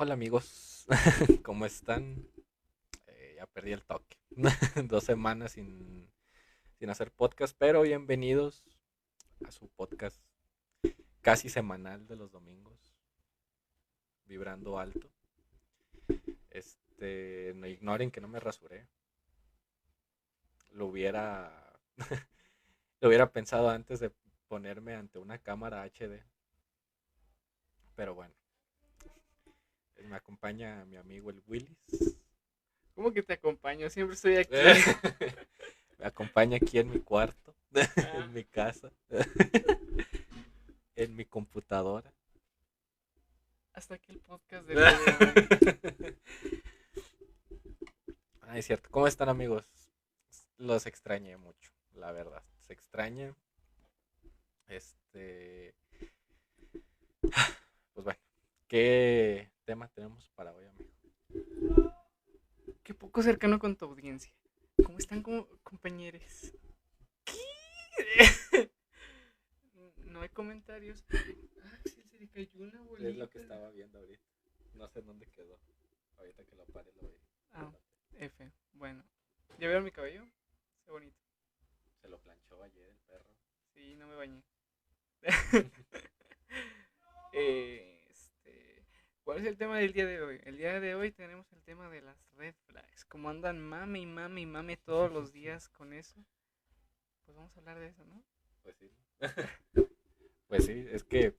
Hola amigos, ¿cómo están? Eh, ya perdí el toque. Dos semanas sin, sin hacer podcast, pero bienvenidos a su podcast casi semanal de los domingos. Vibrando alto. Este, no ignoren que no me rasuré. Lo hubiera lo hubiera pensado antes de ponerme ante una cámara HD. Pero bueno. Me acompaña mi amigo el Willis. ¿Cómo que te acompaño? Siempre estoy aquí. Me acompaña aquí en mi cuarto, en mi casa, en mi computadora. Hasta aquí el podcast de. Ah, es cierto. ¿Cómo están amigos? Los extrañé mucho, la verdad. Se extraña. Este. Pues bueno. ¿Qué tema tenemos para hoy, amigo? Qué poco cercano con tu audiencia. ¿Cómo están como compañeros? ¿Qué? No hay comentarios. Ah, sí, se le cayó una bolita. Es lo que estaba viendo ahorita. No sé dónde quedó. Ahorita que lo pare lo veo. Ah, F. Bueno. ¿Ya vieron mi cabello? Está bonito. Se lo planchó ayer el perro. Sí, no me bañé. este, ¿Cuál es el tema del día de hoy? El día de hoy tenemos el tema de las red flags. Como andan mame y mame y mame todos los días con eso. Pues vamos a hablar de eso, ¿no? Pues sí. pues sí, es que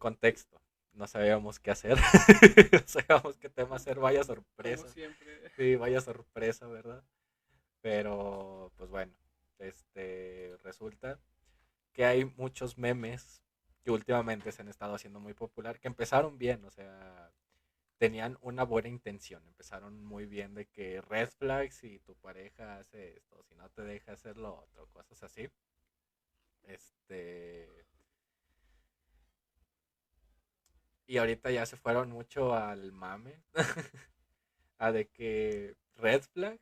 contexto. No sabíamos qué hacer. no sabíamos qué tema hacer. Vaya sorpresa. Como siempre. Sí, vaya sorpresa, ¿verdad? Pero, pues bueno, este resulta que hay muchos memes que últimamente se han estado haciendo muy popular, que empezaron bien, o sea, tenían una buena intención, empezaron muy bien de que red flags si tu pareja hace esto, si no te deja hacer lo otro, cosas así. Este y ahorita ya se fueron mucho al mame, a de que red flag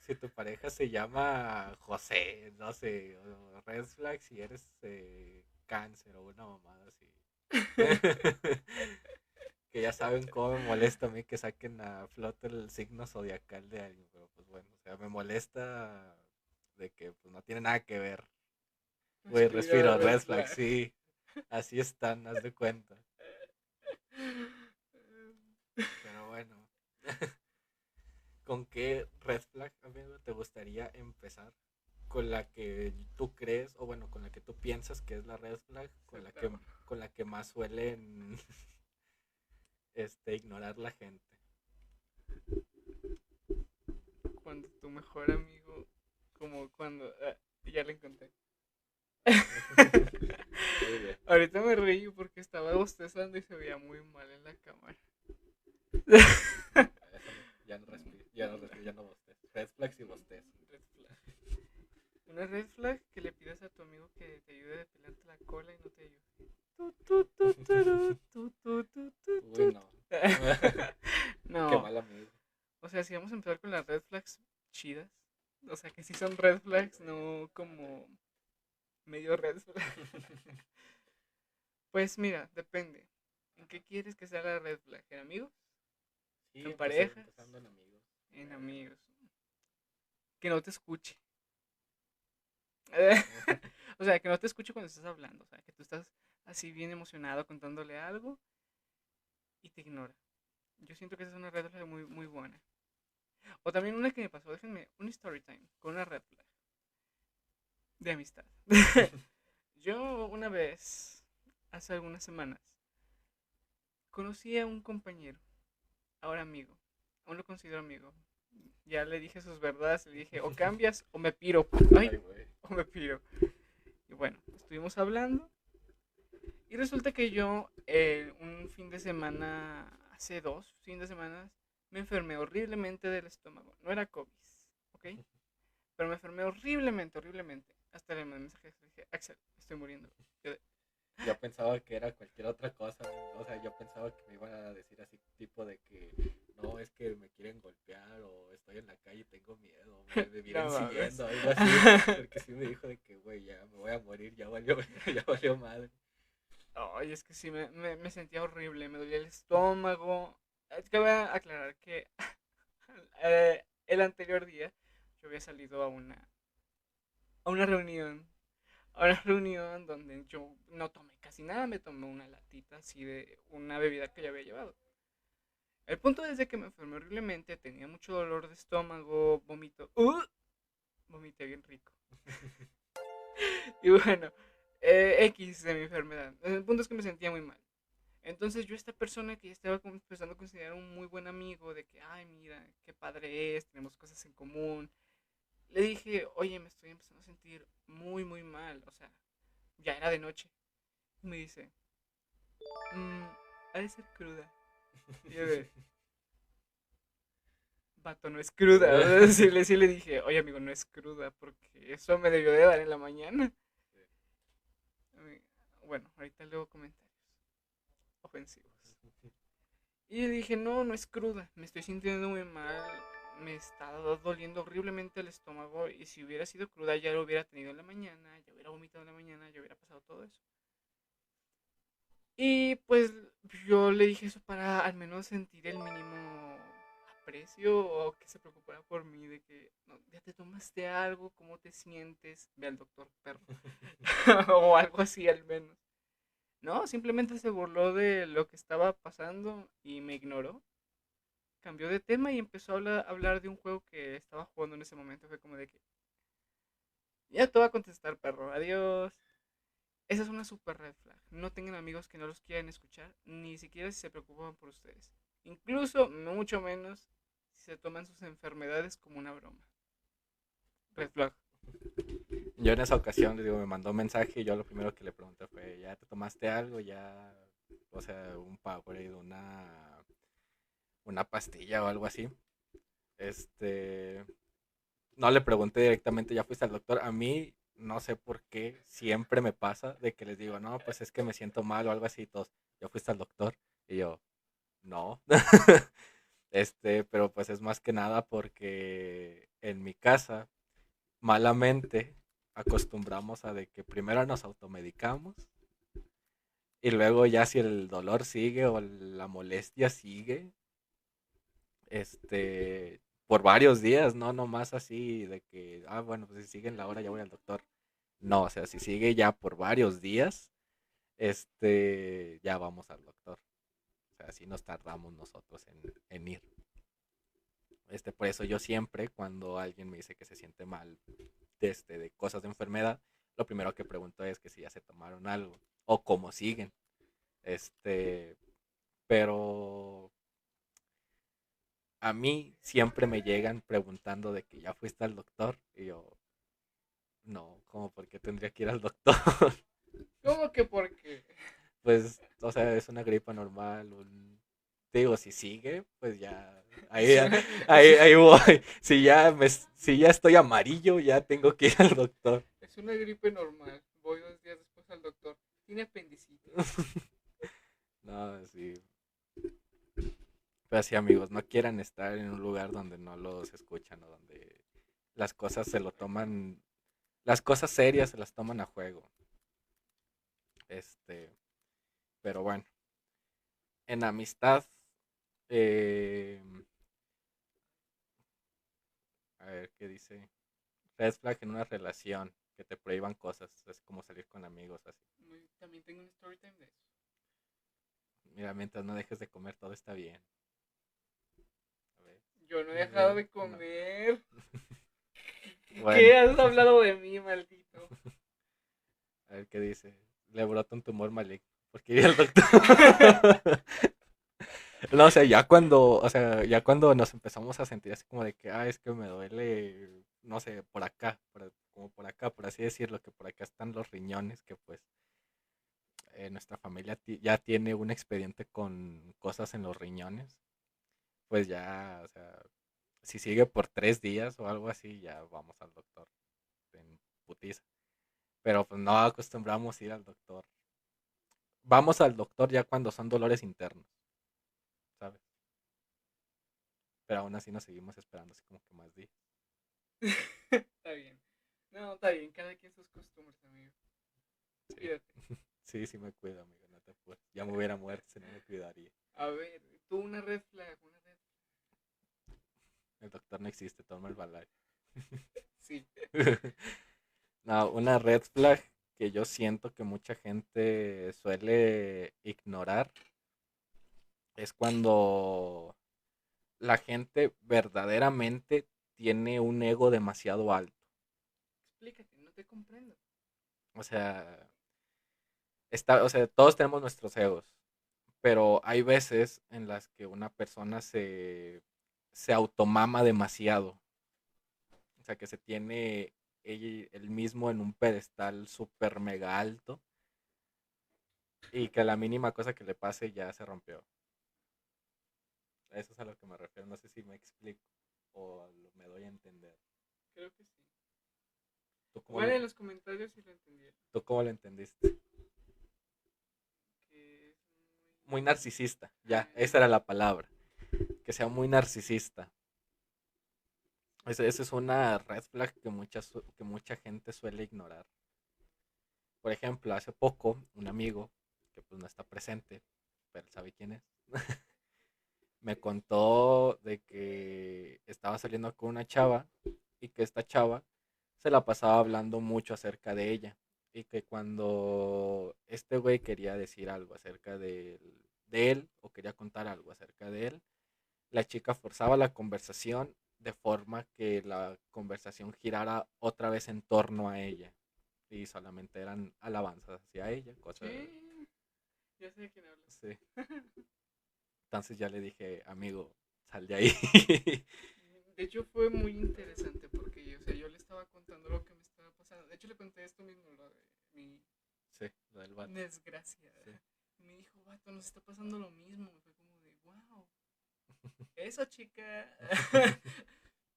si tu pareja se llama José, no sé, red flag si eres eh, cáncer o una mamada así. que ya saben cómo me molesta a mí que saquen a flote el signo zodiacal de alguien, pero pues bueno, o sea, me molesta de que pues no tiene nada que ver. Güey, respiro, red flag, sí. Así están, haz de cuenta. Pero bueno. ¿Con qué red flag, amigo, te gustaría empezar? Con la que tú crees, o bueno, con la que tú piensas que es la red flag, con la que, con la que más suelen este, ignorar la gente. Cuando tu mejor amigo, como cuando... ah, ya lo encontré. Ahorita me reí porque estaba bostezando y se veía muy mal en la cámara. Ya no respiro, ya no respiro, ya no bostezo. Red flags y bostezo. Una red flag que le pidas a tu amigo que te ayude a depilarte la cola y no te ayude. Tu, tu, tu, turu, tu, tu, tu, tu, tu. Uy, no. Qué No, mal amigo. o sea, si vamos a empezar con las red flags chidas, o sea, que sí son red flags, no como medio red flag. Pues mira, depende. ¿En qué quieres que sea la red flag? ¿En amigos? Sí, ¿En parejas? en amigos. En amigos. Que no te escuche. o sea, que no te escuche cuando estás hablando. O sea, que tú estás así bien emocionado contándole algo y te ignora. Yo siento que esa es una red flag muy, muy buena. O también una que me pasó, déjenme, un story time con una red flag de amistad. Yo una vez, hace algunas semanas, conocí a un compañero, ahora amigo, aún lo considero amigo. Ya le dije sus verdades, le dije, o cambias o me piro. Ay, o me piro. Y bueno, estuvimos hablando. Y resulta que yo, eh, un fin de semana, hace dos fines de semana, me enfermé horriblemente del estómago. No era COVID, ¿ok? Pero me enfermé horriblemente, horriblemente. Hasta le mandé mensaje, le dije, Axel, estoy muriendo. Yo de, Yo pensaba que era cualquier otra cosa, o sea, yo pensaba que me iban a decir así, tipo de que no, es que me quieren golpear o estoy en la calle y tengo miedo, me, me vienen No siguiendo, algo así, porque sí me dijo de que, güey, ya me voy a morir, ya valió, ya valió madre. Ay, es que sí, me, me, me sentía horrible, me dolía el estómago. Es que voy a aclarar que eh, el anterior día yo había salido a una a una reunión a una reunión donde yo no tomé casi nada, me tomé una latita así de una bebida que ya había llevado. El punto es de que me enfermé horriblemente, tenía mucho dolor de estómago, vómito. ¡Uh! Vomité bien rico. y bueno, eh, X de mi enfermedad. El punto es que me sentía muy mal. Entonces yo esta persona que ya estaba empezando a considerar un muy buen amigo, de que, ay, mira, qué padre es, tenemos cosas en común, le dije, oye, me estoy empezando a sentir muy, muy mal, o sea, ya era de noche. Me dice, mmm, ha de ser cruda. Vato, no es cruda. sí, le, le dije, oye, amigo, no es cruda, porque eso me debió de dar en la mañana. Bueno, ahorita luego comentarios ofensivos. Y le dije, no, no es cruda, me estoy sintiendo muy mal, me está doliendo horriblemente el estómago y si hubiera sido cruda ya lo hubiera tenido en la mañana, ya hubiera vomitado en la mañana, ya hubiera pasado todo eso. Y pues yo le dije eso para al menos sentir el mínimo aprecio o que se preocupara por mí de que ya te tomaste algo, cómo te sientes, ve al doctor perro o algo así al menos. No, simplemente se burló de lo que estaba pasando y me ignoró cambió de tema y empezó a hablar, de un juego que estaba jugando en ese momento. Fue como de que. Ya te voy a contestar, perro. Adiós. Esa es una super red flag. No tengan amigos que no los quieran escuchar, ni siquiera si se preocupan por ustedes. Incluso, mucho menos, si se toman sus enfermedades como una broma. Red flag. Yo en esa ocasión, le digo, me mandó un mensaje y yo lo primero que le pregunté fue, ¿ya te tomaste algo? ¿Ya, o sea, un Powerade, una una pastilla o algo así. Este, no le pregunté directamente, ya fuiste al doctor. A mí, no sé por qué, siempre me pasa de que les digo, no, pues es que me siento mal o algo así. Y todos, ya fuiste al doctor. Y yo, no. este, pero pues es más que nada porque en mi casa, malamente, acostumbramos a de que primero nos automedicamos y luego ya si el dolor sigue o la molestia sigue, este, por varios días, no nomás así de que, ah, bueno, pues si siguen la hora ya voy al doctor. No, o sea, si sigue ya por varios días, este, ya vamos al doctor. O sea, así nos tardamos nosotros en, ir. Este, por eso yo siempre, cuando alguien me dice que se siente mal de, este, de cosas de enfermedad, lo primero que pregunto es que si ya se tomaron algo o cómo siguen. Este, pero a mí siempre me llegan preguntando de que ya fuiste al doctor y yo, no, ¿cómo por qué tendría que ir al doctor? ¿Cómo que por qué? Pues, o sea, es una gripa normal, un... digo, si sigue, pues ya, ahí, ahí, ahí voy. Si ya, me, si ya estoy amarillo, ya tengo que ir al doctor. Es una gripe normal, voy dos días después al doctor, tiene apendicitis. no, sí, pero así, amigos, no quieran estar en un lugar donde no los escuchan o donde las cosas se lo toman, las cosas serias se las toman a juego. Este, pero bueno, en amistad, eh, a ver qué dice. Red flag en una relación que te prohíban cosas, es como salir con amigos así. También tengo un story time de eso. Mira, mientras no dejes de comer, todo está bien. Yo no he dejado de comer. ¿Qué has hablado de mí, maldito? A ver qué dice. Le brota un tumor maligno. Porque iría al doctor. no, o sea, ya cuando, o sea, ya cuando nos empezamos a sentir así como de que, ah, es que me duele, no sé, por acá, como por acá, por así decirlo, que por acá están los riñones, que pues eh, nuestra familia ya tiene un expediente con cosas en los riñones pues ya, o sea, si sigue por tres días o algo así, ya vamos al doctor en putiza. Pero pues no acostumbramos ir al doctor. Vamos al doctor ya cuando son dolores internos, ¿sabes? Pero aún así nos seguimos esperando así como que más días. está bien. No, está bien, cada quien sus costumbres, amigo. Sí. sí, sí me cuido, amigo, no te apures. Ya me hubiera muerto si no me cuidaría. A ver, tú una red flag, una red El doctor no existe, toma el balay. Sí. No, una red flag que yo siento que mucha gente suele ignorar es cuando la gente verdaderamente tiene un ego demasiado alto. Explícate, no te comprendo. O sea, está, o sea, todos tenemos nuestros egos, pero hay veces en las que una persona se, se automama demasiado. O sea, que se tiene ella- el mismo en un pedestal súper mega alto y que la mínima cosa que le pase ya se rompió. Eso es a lo que me refiero. No sé si me explico o lo- me doy a entender. Creo que sí. ¿Tú cómo, en lo, los comentarios si lo entendieron. tú cómo lo entendiste? Que es Muy narcisista, ya, esa era la palabra. Que sea muy narcisista. Esa es una red flag que mucha, su- que mucha gente suele ignorar. Por ejemplo, hace poco, un amigo, que pues no está presente, pero sabe quién es, me contó de que estaba saliendo con una chava y que esta chava se la pasaba hablando mucho acerca de ella. Y que cuando este güey quería decir algo acerca de, de él o quería contar algo acerca de él, la chica forzaba la conversación de forma que la conversación girara otra vez en torno a ella. Y solamente eran alabanzas hacia ella, cosas Sí. Ya sé de quién hablas. Sí. Entonces ya le dije, amigo, sal de ahí. De hecho fue muy interesante porque o sea, yo le estaba contando lo que me estaba pasando. De hecho le conté esto mismo, lo de mi sí, lo del vato. desgracia. Sí. Me dijo, vato, nos está pasando lo mismo. Fue como de, wow. Eso, chica.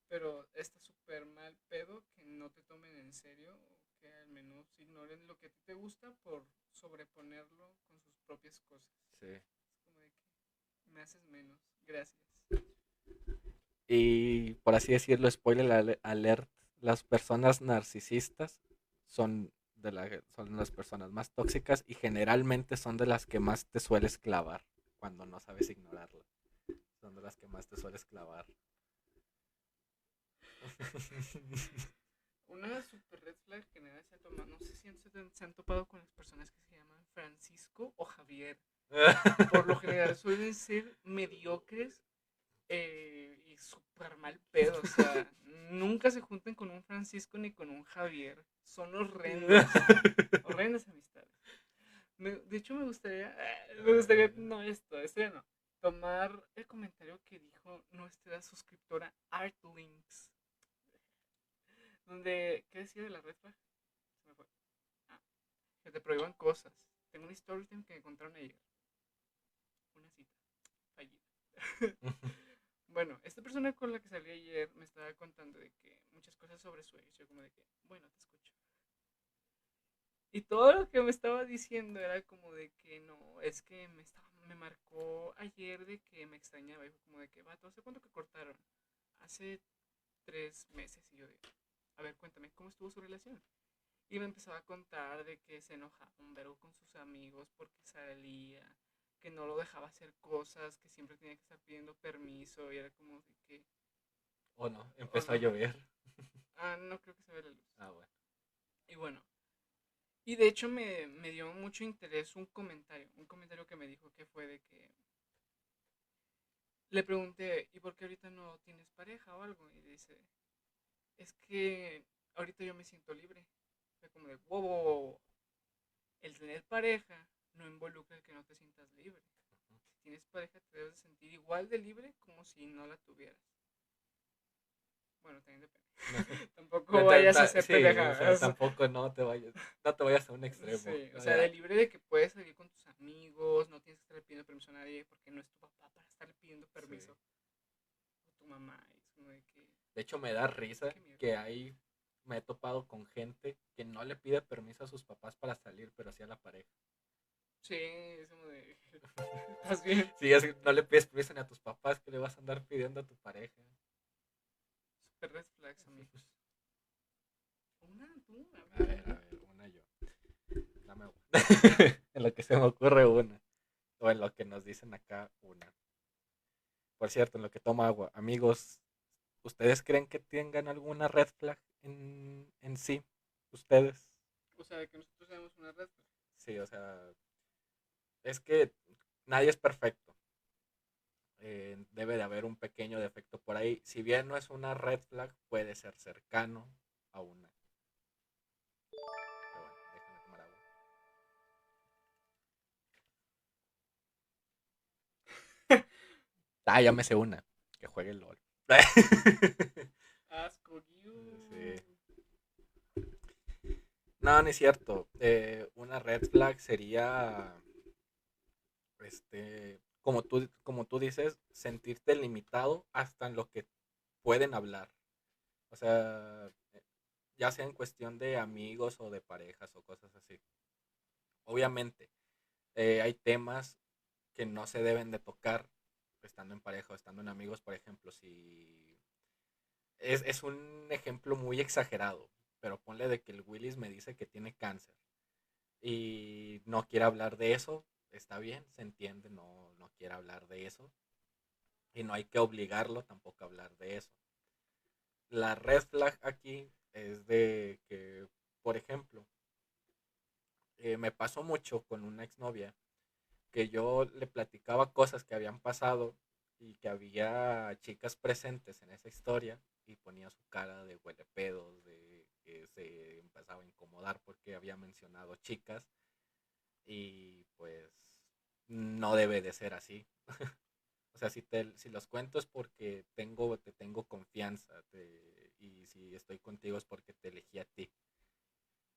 Pero está súper mal pedo que no te tomen en serio o que al menos ignoren lo que a ti te gusta por sobreponerlo con sus propias cosas. Sí. Es como de que me haces menos. Gracias. Y por así decirlo, spoiler ale- alert, las personas narcisistas son de la, son las personas más tóxicas y generalmente son de las que más te sueles clavar cuando no sabes ignorarla. Son las que más te sueles clavar. Una super red flag que nadie se ha tomado. No sé si se, han- se topado con las personas que se llaman Francisco o Javier. Por lo general suelen ser mediocres eh, y súper mal pedo. O sea, nunca se junten con un Francisco ni con un Javier. Son horrendos. horrendas amistades. Me- de hecho, me gustaría, me gustaría, no esto, esto no, tomar el comentario que dijo nuestra suscriptora Artlinks. Donde, ¿qué decía de la red? Se. Ah, que te prohíban cosas. Tengo una story que encontraron ayer. Una cita fallida. Bueno, esta persona con la que salí ayer me estaba contando de que muchas cosas sobre su ex. Yo como de que, bueno, te escucho. Y todo lo que me estaba diciendo era como de que no, es que me estaba, me marcó ayer de que me extrañaba. Y fue como de que, vato, ¿hace cuánto que cortaron? Hace tres meses. Y yo de, a ver, cuéntame, ¿cómo estuvo su relación? Y me empezaba a contar de que se enojaba un verbo con sus amigos porque salía, que no lo dejaba hacer cosas, que siempre tenía que estar pidiendo permiso y era como de que, ¿O no? Empezó no. a llover. ah, no creo que se vea la luz. Ah, bueno. Y bueno, y de hecho me, me dio mucho interés un comentario, un comentario que me dijo que fue de que le pregunté, ¿y por qué ahorita no tienes pareja o algo? Y dice, es que ahorita yo me siento libre. Fue como de, wow, wow, wow. El tener pareja no involucra el que no te sientas libre. Si tienes pareja te debes de sentir igual de libre como si no la tuvieras. Bueno, también depende. Tampoco Ta- vayas ta- a hacer sí, o sea, pendejadas. tampoco no te vayas, no te vayas a un extremo. Sí, o O sea, de libre de que puedes salir con tus amigos, no tienes que estar pidiendo permiso a nadie porque no es tu papá para estarle pidiendo permiso. O tu mamá, y es como de que... De hecho, me da risa que ahí me he topado con gente que no le pide permiso a sus papás para salir, pero sí a la pareja. Sí, es como de... ¿Estás bien? Sí, es no le pides permiso ni a tus papás, que le vas a andar pidiendo a tu pareja. Red flags, amigos. Una, tú, a A ver, ver. a ver, una yo. Dame agua. en lo que se me ocurre una. O en lo que nos dicen acá una. Por cierto, en lo que toma agua. Amigos, ¿ustedes creen que tengan alguna red flag en, en sí? ¿Ustedes? O sea, que nosotros tenemos una red flag. Sí, o sea, es que nadie es perfecto. Eh, debe de haber un pequeño defecto por ahí. Si bien no es una red flag, puede ser cercano a una. Pero bueno, déjenme tomar agua. ah, ya me sé una. Que juegue LOL. Asco, you. Sí. No, no es cierto. Eh, una red flag sería, este, como tú, como tú dices, sentirte limitado hasta en lo que pueden hablar. O sea, ya sea en cuestión de amigos o de parejas o cosas así. Obviamente, eh, hay temas que no se deben de tocar estando en pareja o estando en amigos, por ejemplo, si es, es un ejemplo muy exagerado, pero ponle de que el Willis me dice que tiene cáncer y no quiere hablar de eso, está bien, se entiende, no, no quiere hablar de eso. Y no hay que obligarlo tampoco a hablar de eso. La red flag aquí es de que, por ejemplo, eh, me pasó mucho con una exnovia que yo le platicaba cosas que habían pasado y que había chicas presentes en esa historia y ponía su cara de huele pedos, de que se empezaba a incomodar porque había mencionado chicas y pues no debe de ser así. o sea, si, te, si los cuento es porque tengo, te tengo confianza y si estoy contigo es porque te elegí a ti.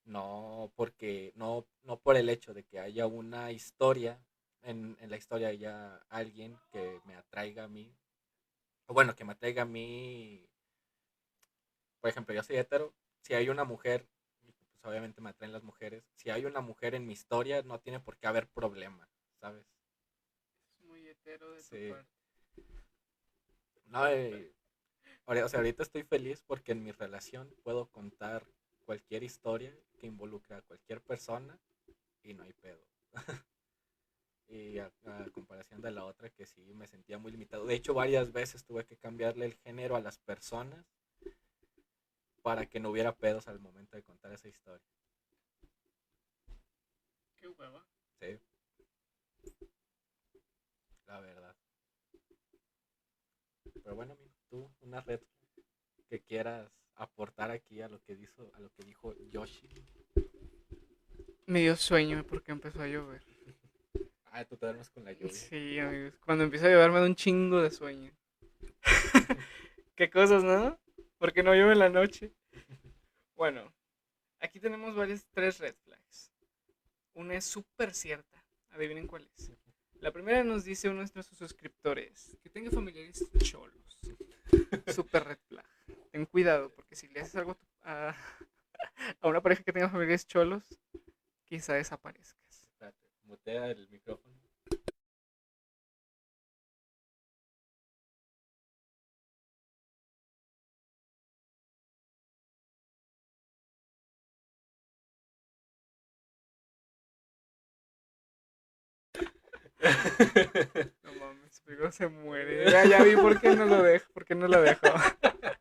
No porque, no, no por el hecho de que haya una historia, en, en la historia haya alguien que me atraiga a mí, o bueno, que me atraiga a mí, por ejemplo, yo soy hetero, si hay una mujer, pues obviamente me atraen las mujeres, si hay una mujer en mi historia no tiene por qué haber problema, ¿sabes? Es muy hetero de Sí. tu parte. No, eh, o sea, ahorita estoy feliz porque en mi relación puedo contar cualquier historia que involucre a cualquier persona y no hay pedo. y a, a comparación de la otra que sí me sentía muy limitado. De hecho, varias veces tuve que cambiarle el género a las personas para que no hubiera pedos al momento de contar esa historia. Qué hueva. Sí. La verdad. Pero bueno, amigo, tú, una red que quieras aportar aquí a lo que dijo, a lo que dijo Yoshi. Me dio sueño porque empezó a llover. Ah, tú te duermes con la lluvia. Sí, amigos. Cuando empieza a llover me da un chingo de sueño. Qué cosas, ¿no? Porque no llueve en la noche. Bueno, aquí tenemos varias, tres red flags. Una es súper cierta. Adivinen cuál es. La primera nos dice uno de nuestros suscriptores que tenga familiares cholos. Súper red flag. Ten cuidado, porque si le haces algo a a, una pareja que tenga familiares cholos, quizá desaparezcas. Mutea el micrófono. No mames, pero se muere. Ya, ya vi por qué no lo dejo, por qué no lo dejo.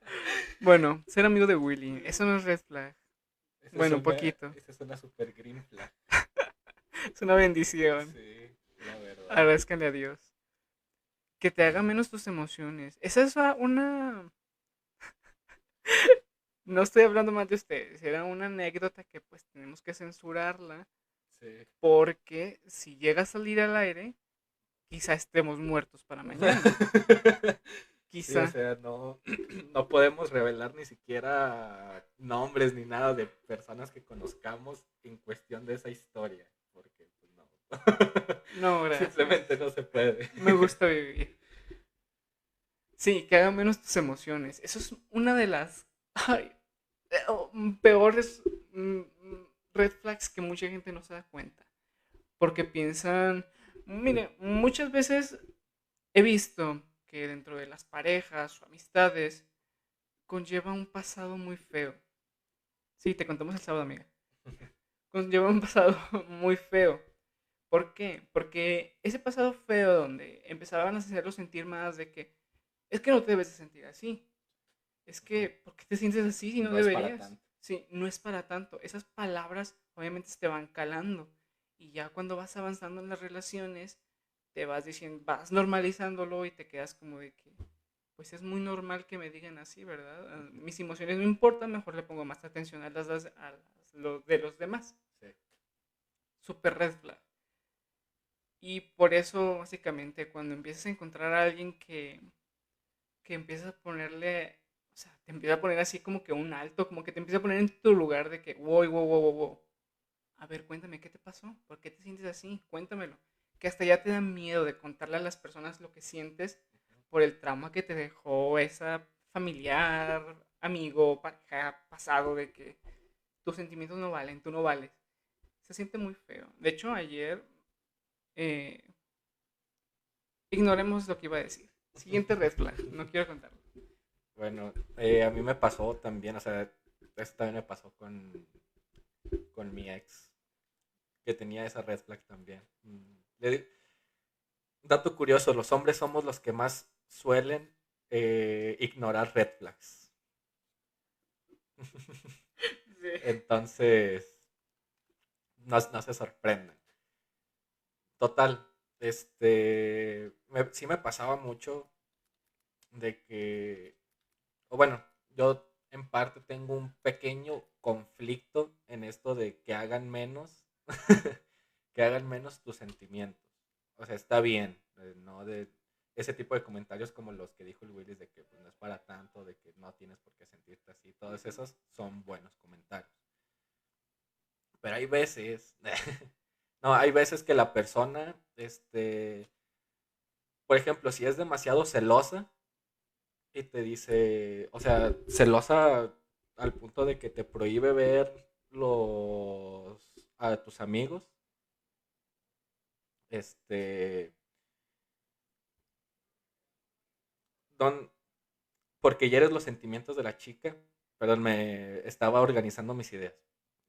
Bueno, ser amigo de Willy, eso no es red flag, Esa Bueno, un poquito. Esa es una super green flag. es una bendición. Sí, la verdad. Agradezcanle a Dios. Que te haga menos tus emociones. Esa es una... No estoy hablando más de ustedes, era una anécdota que pues tenemos que censurarla Sí. porque si llega a salir al aire, quizá estemos muertos para mañana. Sí, Quizá. o sea, no, no podemos revelar ni siquiera nombres ni nada de personas que conozcamos en cuestión de esa historia, porque pues, no. No, gracias. Simplemente no se puede. Me gusta vivir. Sí, que haga menos tus emociones. Eso es una de las ay, eh, oh, peores mm, red flags que mucha gente no se da cuenta. Porque piensan, mire, muchas veces he visto que dentro de las parejas o amistades conlleva un pasado muy feo. Sí, te contamos el sábado, amiga. Conlleva un pasado muy feo. ¿Por qué? Porque ese pasado feo donde empezaban a hacerlo sentir más de que es que no te debes de sentir así. Es que, ¿por qué te sientes así si no, No deberías? Sí, no es para tanto. Esas palabras obviamente te van calando. Y ya cuando vas avanzando en las relaciones, te vas diciendo, vas normalizándolo y te quedas como de que, pues es muy normal que me digan así, ¿verdad? Ah, Mis emociones no importan, mejor le pongo más atención a las, a de los demás. Sí. Super red flag. Y por eso, básicamente, cuando empiezas a encontrar a alguien que, que empieza a ponerle, o sea, te empieza a poner así como que un alto, como que te empieza a poner en tu lugar de que, wow, wow, wow, wow. A ver, cuéntame, ¿qué te pasó? ¿Por qué te sientes así? Cuéntamelo. Que hasta ya te da miedo de contarle a las personas lo que sientes por el trauma que te dejó esa familiar, amigo, pareja, pasado, de que tus sentimientos no valen, tú no vales. Se siente muy feo. De hecho, ayer eh, ignoremos lo que iba a decir. Siguiente red flag, no quiero contarlo. Bueno, eh, a mí me pasó también, o sea, esto también me pasó con, con mi ex, que tenía esa red flag también. Mm, le dato curioso, los hombres somos los que más suelen eh, ignorar red flags. Entonces, no, no se sorprendan. Total, este, me- sí me pasaba mucho de que, bueno, yo en parte tengo un pequeño conflicto en esto de que hagan menos, que hagan menos tus sentimientos. O sea, está bien, eh, no de ese tipo de comentarios como los que dijo el Willis de que pues, no es para tanto, de que no tienes por qué sentirte así, todos esos son buenos comentarios. Pero hay veces, no, hay veces que la persona, este, por ejemplo, si es demasiado celosa y te dice, o sea, celosa al punto de que te prohíbe ver los a tus amigos, este, don, porque hieres los sentimientos de la chica, perdón, me estaba organizando mis ideas.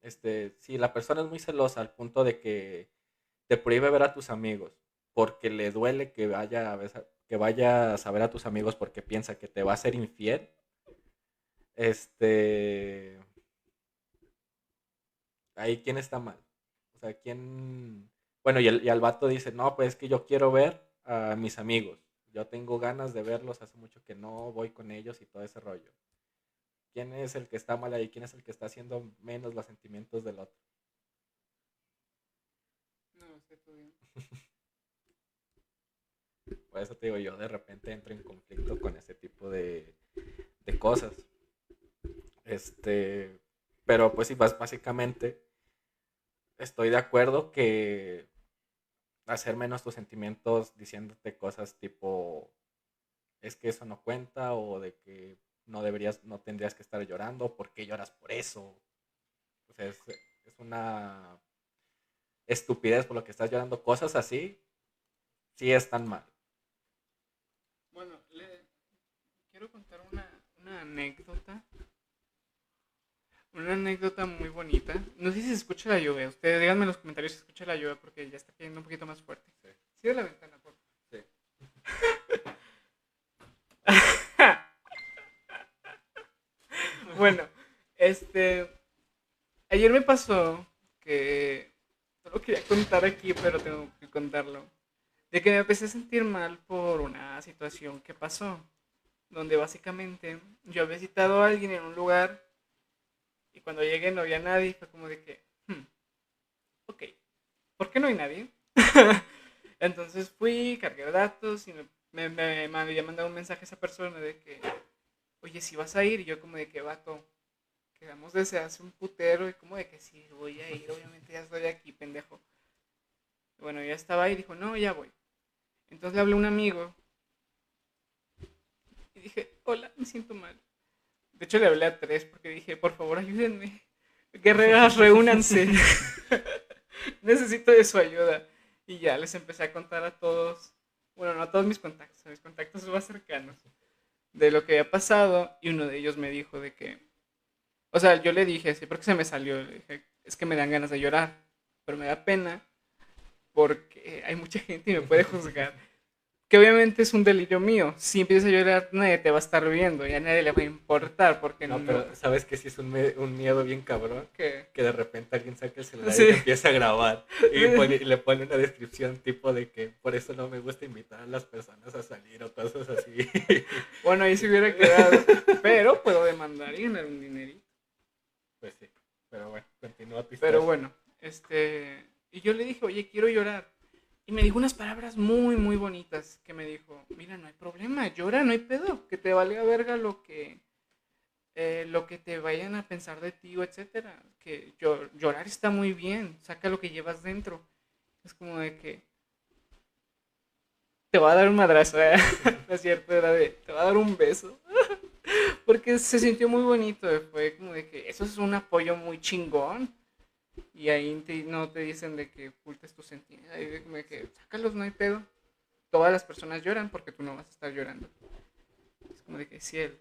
Este, si la persona es muy celosa al punto de que te prohíbe ver a tus amigos porque le duele que vaya a ver- que vayas a ver a tus amigos porque piensa que te va a ser infiel, este, ahí quién está mal. O sea, quién, bueno, y el, y al vato dice, no, pues es que yo quiero ver a mis amigos. Yo tengo ganas de verlos, hace mucho que no voy con ellos y todo ese rollo. ¿Quién es el que está mal ahí? ¿Quién es el que está haciendo menos los sentimientos del otro? No, tú bien. Por eso te digo, yo de repente entro en conflicto con ese tipo de, de cosas. Este, pero pues sí, básicamente estoy de acuerdo que hacer menos tus sentimientos diciéndote cosas tipo es que eso no cuenta o de que no deberías, no tendrías que estar llorando, ¿por qué lloras por eso? O sea, es, es una estupidez por lo que estás llorando, cosas así, sí están mal. Bueno, le quiero contar una, una anécdota. Una anécdota muy bonita. No sé si se escucha la lluvia. Ustedes díganme en los comentarios si se escucha la lluvia porque ya está cayendo un poquito más fuerte. Sí. Cierra la ventana, por favor. Sí. bueno, este. Ayer me pasó que. No lo quería contar aquí, pero tengo que contarlo. De que me empecé a sentir mal por una situación que pasó. Donde básicamente yo había citado a alguien en un lugar. Y cuando llegué no había nadie. Fue como de que. "Hmm, ok. ¿Por qué no hay nadie? Entonces fui, cargué datos y me, me, me- me había mandado un mensaje a esa persona de que, oye, si vas a ir, y yo como de que vato, quedamos desde hace un putero y como de que sí, voy a ir, obviamente ya estoy aquí, pendejo. Bueno, ya estaba ahí dijo, no, ya voy. Entonces le hablé a un amigo y dije, hola, me siento mal. De hecho le hablé a tres porque dije, por favor, ayúdenme. Guerreras, reúnanse. Necesito de su ayuda. Y ya les empecé a contar a todos, bueno, no a todos mis contactos, a mis contactos más cercanos, de lo que había pasado. Y uno de ellos me dijo de que, o sea, yo le dije, sí, porque se me salió, le dije, es que me dan ganas de llorar, pero me da pena porque hay mucha gente y me puede juzgar. Que obviamente es un delirio mío. Si empiezas a llorar, nadie te va a estar viendo y a nadie le va a importar porque No, no. pero sabes que sí es un, miedo bien cabrón. que- Que de repente alguien saca el celular Sí. y te empieza a grabar. Y, pone- y le pone una descripción tipo de que por eso no me gusta invitar a las personas a salir o cosas así. Bueno, ahí se hubiera quedado. pero puedo demandar y ganar un dinerito. pues sí. Pero bueno, continúa tu Pero bueno, este. Y yo le dije, oye, quiero llorar. Y me dijo unas palabras muy, muy bonitas. Que me dijo, mira, no hay problema, llora, no hay pedo. Que te valga verga lo que. eh, lo que te vayan a pensar de ti o etcétera. Que llo- llorar está muy bien. Saca lo que llevas dentro. Es como de que. Te va a dar un madrazo, ¿eh? No es cierto, era de. Te va a dar un beso. Porque se sintió muy bonito. Fue como de que eso es un apoyo muy chingón. Y ahí no te dicen de que ocultes tus sentimientos. Ahí de que sácalos, no hay pedo. Todas las personas lloran porque tú no vas a estar llorando. Es como de que cielo.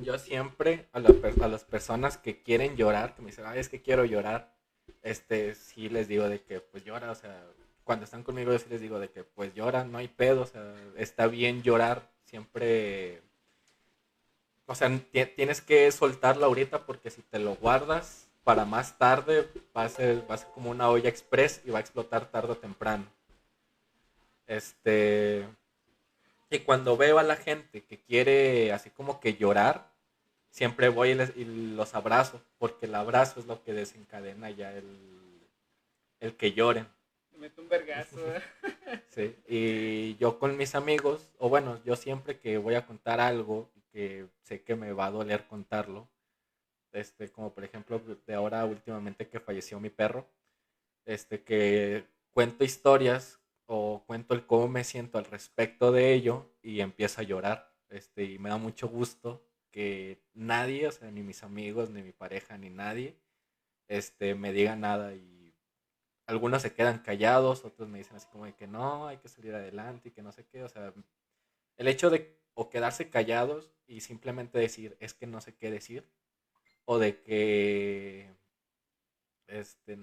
Yo siempre a, la a las personas que quieren llorar, que me dicen, ay, es que quiero llorar, este, sí les digo de que pues llora, o sea, cuando están conmigo sí les digo de que pues llora, no hay pedo, o sea, está bien llorar, siempre, o sea, ti- tienes que soltarlo ahorita porque si te lo guardas para más tarde va a ser, va a ser como una olla express y va a explotar tarde o temprano. Este, y cuando veo a la gente que quiere así como que llorar, siempre voy y, les- y los abrazo, porque el abrazo es lo que desencadena ya el, el que lloren. Me meto un vergazo. ¿eh? Sí. Y yo con mis amigos, o bueno, yo siempre que voy a contar algo que sé que me va a doler contarlo, este, como por ejemplo de ahora últimamente que falleció mi perro, este, que cuento historias o cuento el cómo me siento al respecto de ello y empiezo a llorar, este, y me da mucho gusto que nadie, o sea, ni mis amigos, ni mi pareja, ni nadie, este, me diga nada y algunos se quedan callados, otros me dicen así como de que no, hay que salir adelante y que no sé qué, o sea, el hecho de o quedarse callados y simplemente decir es que no sé qué decir, o de que este,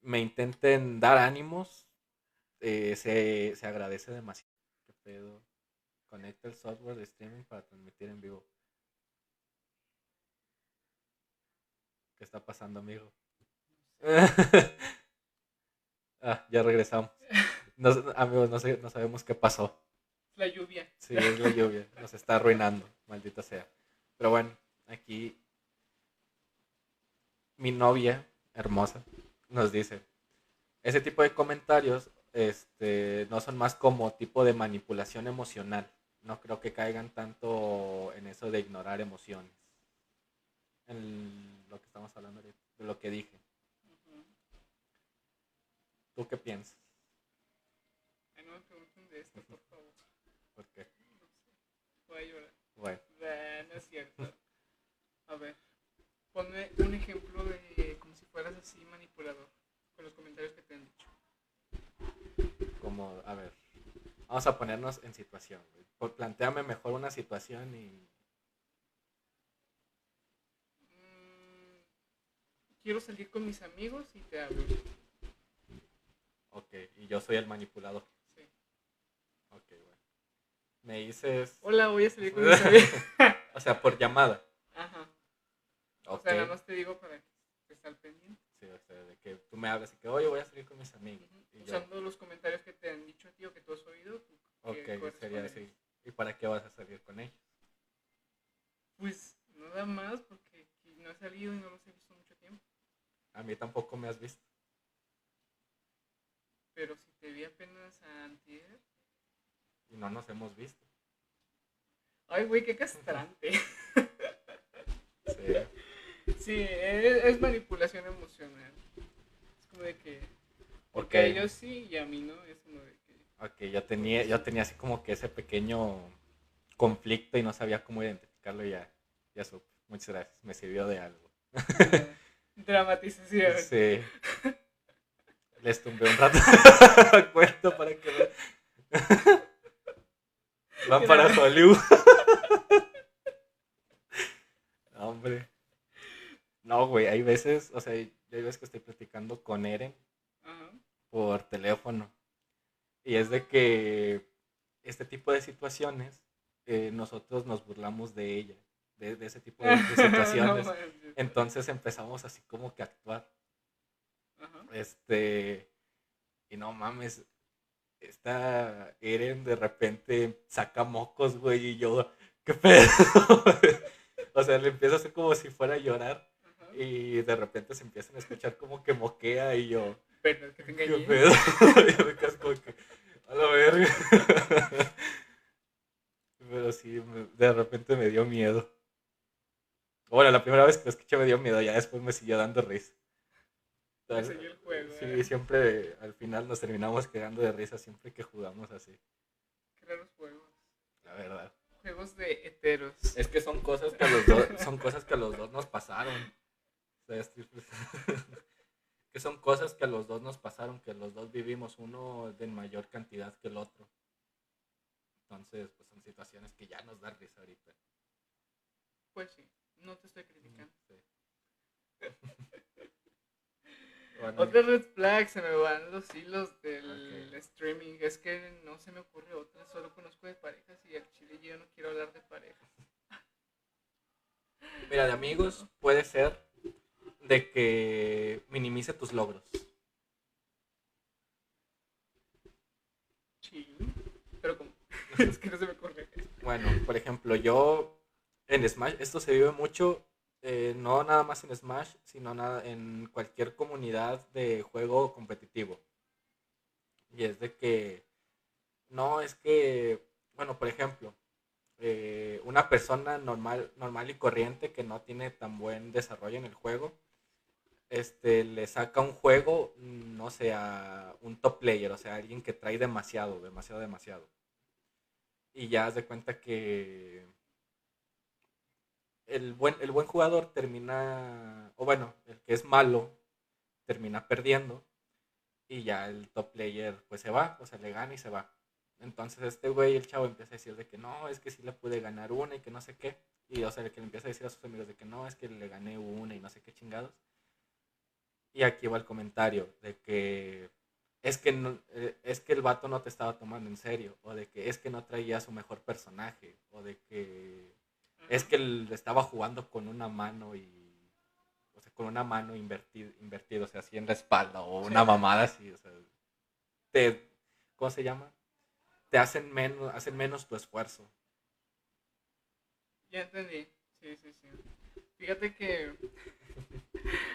me intenten dar ánimos, eh, se, se agradece demasiado. ¿Qué pedo? Conecta el software de streaming para transmitir en vivo. ¿Qué está pasando, amigo? ah, ya regresamos. Amigos, no, sé, no sabemos qué pasó. La lluvia. Sí, es la lluvia. Nos está arruinando, maldita sea. Pero bueno, aquí mi novia hermosa nos dice, ese tipo de comentarios este, no son más como tipo de manipulación emocional. No creo que caigan tanto en eso de ignorar emociones. En lo que estamos hablando de lo que dije. ¿Tú qué piensas? Ay, no me pregunten de esto, por favor. ¿Por qué? Voy a llorar. Bueno, Nah, no es cierto. A ver, ponme un ejemplo de como si fueras así manipulador con los comentarios que te han dicho. como, a ver, vamos a ponernos en situación. güey. Plantéame mejor una situación y... Mm, quiero salir con mis amigos y te hablo. Ok, y yo soy el manipulador. Sí. Ok, bueno. Me dices... Hola, voy a salir con mis amigos. o sea, por llamada. Ajá. O sea, nada más te digo para que estés al pendiente. Sí, o sea, de que tú me hablas y que, oye, voy a salir con mis amigos. Ujú. Y yo, Usando los comentarios que te han dicho a ti o que tú has oído. tú- que ok, corresponden. sería así. ¿Y para qué vas a salir con ellos? Pues nada más porque no he salido y no los he visto mucho tiempo. A mí tampoco me has visto. Pero si te vi apenas a antier. Y no nos hemos visto. Ay, güey, qué castrante. Sí. Sí, es, es manipulación emocional. Es como de que. Porque a ellos sí y a mí no. Es como de. Ok, yo tenía, yo tenía así como que ese pequeño conflicto y no sabía cómo identificarlo y ya, ya supe. Muchas gracias, me sirvió de algo. dramatización. Sí. Les tumbé un rato cuento para que vean. Van para Hollywood. No, hombre. No, güey, hay veces, o sea, hay veces que estoy platicando con Eren por teléfono. Y es de que este tipo de situaciones, eh, nosotros nos burlamos de ella, de, de ese tipo de, de situaciones. No. Entonces empezamos así como que a actuar. Este. Y no mames. Esta Eren de repente saca mocos, güey, y yo, ¿qué pedo? o sea, le empiezo a hacer como si fuera a llorar. Y de repente se empiezan a escuchar como que moquea y yo, Pero es que te ¿qué engañé. pedo? yo me como que, a la verga. Pero sí, de repente me dio miedo. Bueno, la primera vez que lo escuché me dio miedo, ya después me siguió dando risa. Me seguí el juego. Sí, eh. siempre al final nos terminamos quedando de risa siempre que jugamos así, Qué raros juegos. la verdad. Juegos de heteros. Es que son cosas que a los dos, son cosas que a los dos nos pasaron. O sea, estoy- que son cosas que a los dos nos pasaron, que los dos vivimos uno de mayor cantidad que el otro. Entonces, pues son situaciones que ya nos dan risa ahorita. Pues sí, no te estoy criticando. Sí. Bueno, Otra red flag, se me van los hilos del Ok. streaming. Es que no se me ocurre otra, solo conozco de parejas y al chile yo no quiero hablar de parejas. Mira, de amigos puede ser de que minimice tus logros. Sí, pero como. es que no se me ocurre. Bueno, por ejemplo, yo en Smash, esto se vive mucho, eh, no nada más en Smash, sino nada, en cualquier comunidad de juego competitivo. Y es de que, no, es que, bueno, por ejemplo, eh, una persona normal, normal y corriente que no tiene tan buen desarrollo en el juego, este, le saca un juego, mm, no sé, a un top player, o sea, alguien que trae demasiado, demasiado, demasiado. Y ya haz de cuenta que el buen, el buen jugador termina, o bueno, el que es malo termina perdiendo y ya el top player pues se va, o sea, le gana y se va. Entonces este güey, el chavo empieza a decir de que no, es que sí le pude ganar una y que no sé qué. Y o sea, el que le empieza a decir a sus amigos de que no, es que le gané una y no sé qué chingados. Y aquí va el comentario de que es que, no- eh, es que el vato no te estaba tomando en serio, o de que es que no traía su mejor personaje, o de que es que él estaba jugando con una mano y, o sea, con una mano invertida, invertido, o sea, así en la espalda, o una Sí. mamada así, o sea, te, ¿cómo se llama? Te hacen menos, hacen menos tu esfuerzo. Ya entendí. Sí, sí, sí. Fíjate que.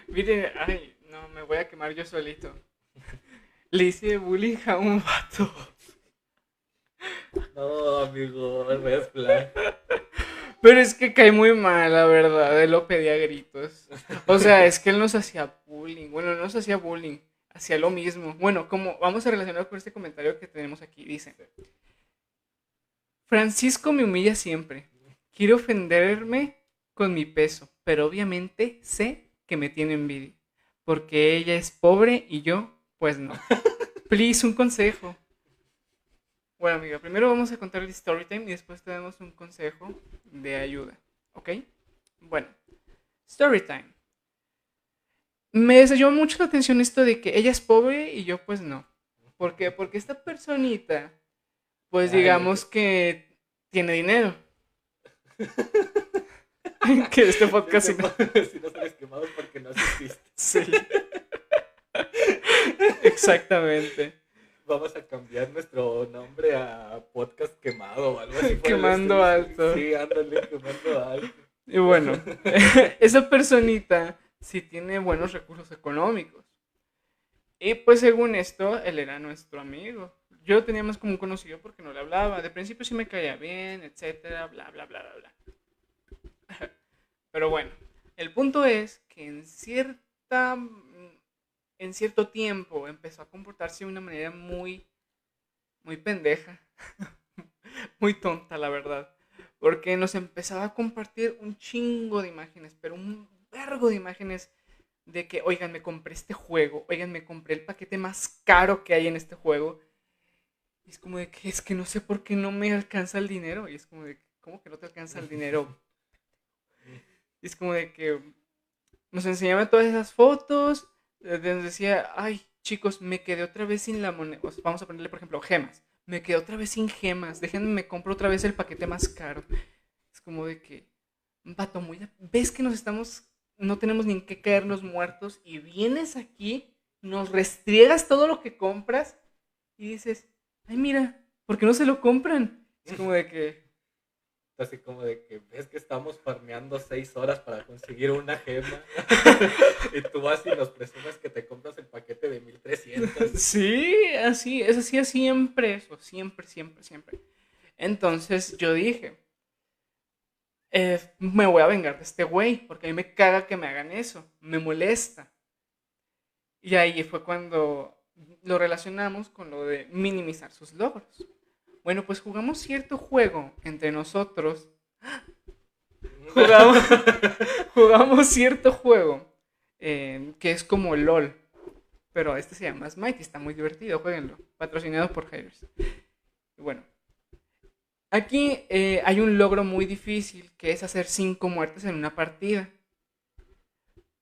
Mire, ay, no, me voy a quemar yo solito. Le hice bullying a un vato. No, amigo, mezcla. Pero es que cae muy mal, la verdad. Él lo pedía a gritos. O sea, es que él nos hacía bullying. Bueno, no nos hacía bullying. Hacía lo mismo. Bueno, como vamos a relacionar con este comentario que tenemos aquí. Dice: Francisco me humilla siempre. Quiere ofenderme con mi peso. Pero obviamente sé que me tiene envidia. Porque ella es pobre y yo, pues no. Please, un consejo. Bueno, amiga, primero vamos a contar el story time y después te damos un consejo de ayuda. ¿Ok? Bueno, story time. Me llamó mucho la atención esto de que ella es pobre y yo pues no. ¿Por qué? Porque esta personita, pues Ay. digamos que tiene dinero. que este podcast... si no sales quemado es porque no asististe. Sí. Exactamente. Vamos a cambiar nuestro nombre a podcast quemado o algo así. Quemando alto. Sí, ándale, quemando alto. Y bueno, esa personita sí tiene buenos recursos económicos. Y pues según esto, él era nuestro amigo. Yo lo tenía más como un conocido porque no le hablaba. De principio sí me caía bien, etcétera, bla, bla, bla, bla, bla. Pero bueno, el punto es que en cierta en cierto tiempo empezó a comportarse de una manera muy muy pendeja. muy tonta, la verdad. Porque nos empezaba a compartir un chingo de imágenes, pero un vergo de imágenes de que, oigan, me compré este juego, oigan, me compré el paquete más caro que hay en este juego. Y es como de que es que no sé por qué no me alcanza el dinero. Y es como de, ¿cómo que no te alcanza el dinero? Es como de que nos enseñaba todas esas fotos, eh, nos decía, ay, chicos, me quedé otra vez sin la moneda. Vamos a ponerle, por ejemplo, gemas. Me quedé otra vez sin gemas. Déjenme, me compro otra vez el paquete más caro. Es como de que, vato, muy... ¿Ves que nos estamos... No tenemos ni en qué caernos muertos y vienes aquí, nos restriegas todo lo que compras y dices, ay, mira, ¿por qué no se lo compran? Es como de que, Así como de que ves que estamos farmeando seis horas para conseguir una gema. y tú vas y nos presumes que te compras el paquete de 1300. Sí, así, es así siempre eso, siempre, siempre, siempre. Entonces yo dije, eh, me voy a vengar de este güey, porque a mí me caga que me hagan eso, me molesta. Y ahí fue cuando lo relacionamos con lo de minimizar sus logros. Bueno, pues jugamos cierto juego entre nosotros. Jugamos, jugamos cierto juego eh, que es como LOL. Pero este se llama Smite y está muy divertido, jueguenlo. Patrocinado por Haters. Bueno, aquí eh, hay un logro muy difícil que es hacer cinco muertes en una partida.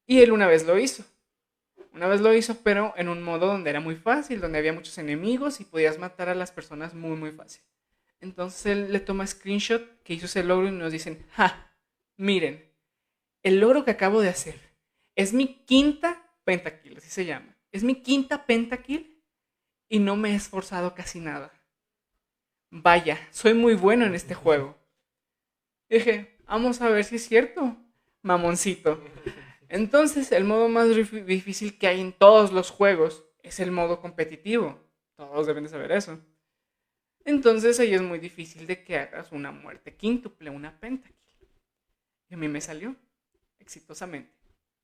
Y él una vez lo hizo. Una vez lo hizo, pero en un modo donde era muy fácil, donde había muchos enemigos y podías matar a las personas muy, muy fácil. Entonces él le toma screenshot que hizo ese logro y nos dicen, ja, miren, el logro que acabo de hacer es mi quinta pentakill, así se llama. Es mi quinta pentakill y no me he esforzado casi nada. Vaya, soy muy bueno en este juego. dije, vamos a ver si es cierto, mamoncito. Entonces, el modo más difícil que hay en todos los juegos es el modo competitivo. Todos deben de saber eso. Entonces, ahí es muy difícil de que hagas una muerte quíntuple, una pentakill. Y a mí me salió exitosamente.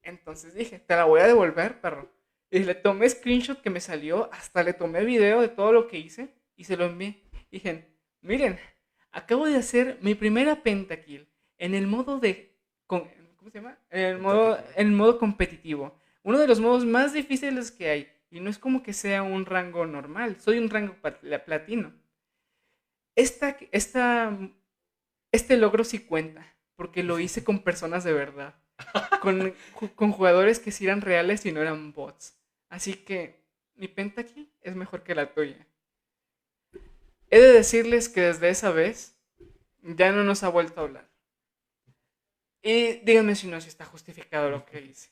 Entonces dije, te la voy a devolver, perro. Y le tomé screenshot que me salió, hasta le tomé video de todo lo que hice y se lo envié. dije, miren, acabo de hacer mi primera pentakill en el modo de ¿cómo se llama? En el modo, en modo competitivo. Uno de los modos más difíciles que hay. Y no es como que sea un rango normal. Soy un rango platino. Esta, esta, este logro sí cuenta. Porque lo hice con personas de verdad. Con, con jugadores que sí eran reales y no eran bots. Así que mi pentakill es mejor que la tuya. He de decirles que desde esa vez ya no nos ha vuelto a hablar. Y díganme si no si está justificado lo que hice.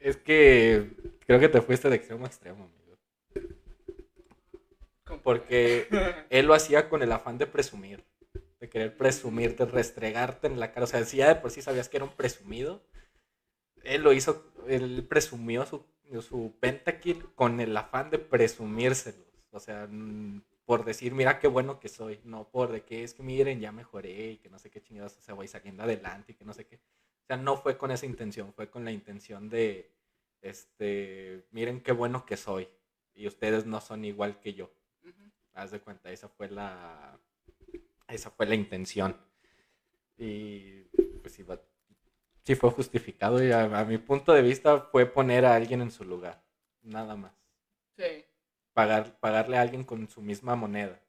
Es que creo que te fuiste de extremo a extremo, amigo. Porque él lo hacía con el afán de presumir. De querer presumir, de restregarte en la cara. O sea, si ya de por sí sabías que era un presumido, él lo hizo, él presumió su, su pentakill con el afán de presumírselos. O sea, por decir, mira qué bueno que soy, no por de que es que miren, ya mejoré y que no sé qué chingados, o sea, voy saliendo adelante y que no sé qué. O sea, no fue con esa intención, fue con la intención de, este, miren qué bueno que soy y ustedes no son igual que yo. Haz de cuenta, esa fue la, esa fue la intención. Y pues sí, sí fue justificado y a mi punto de vista fue poner a alguien en su lugar, nada más. Sí pagar, pagarle a alguien con su misma moneda.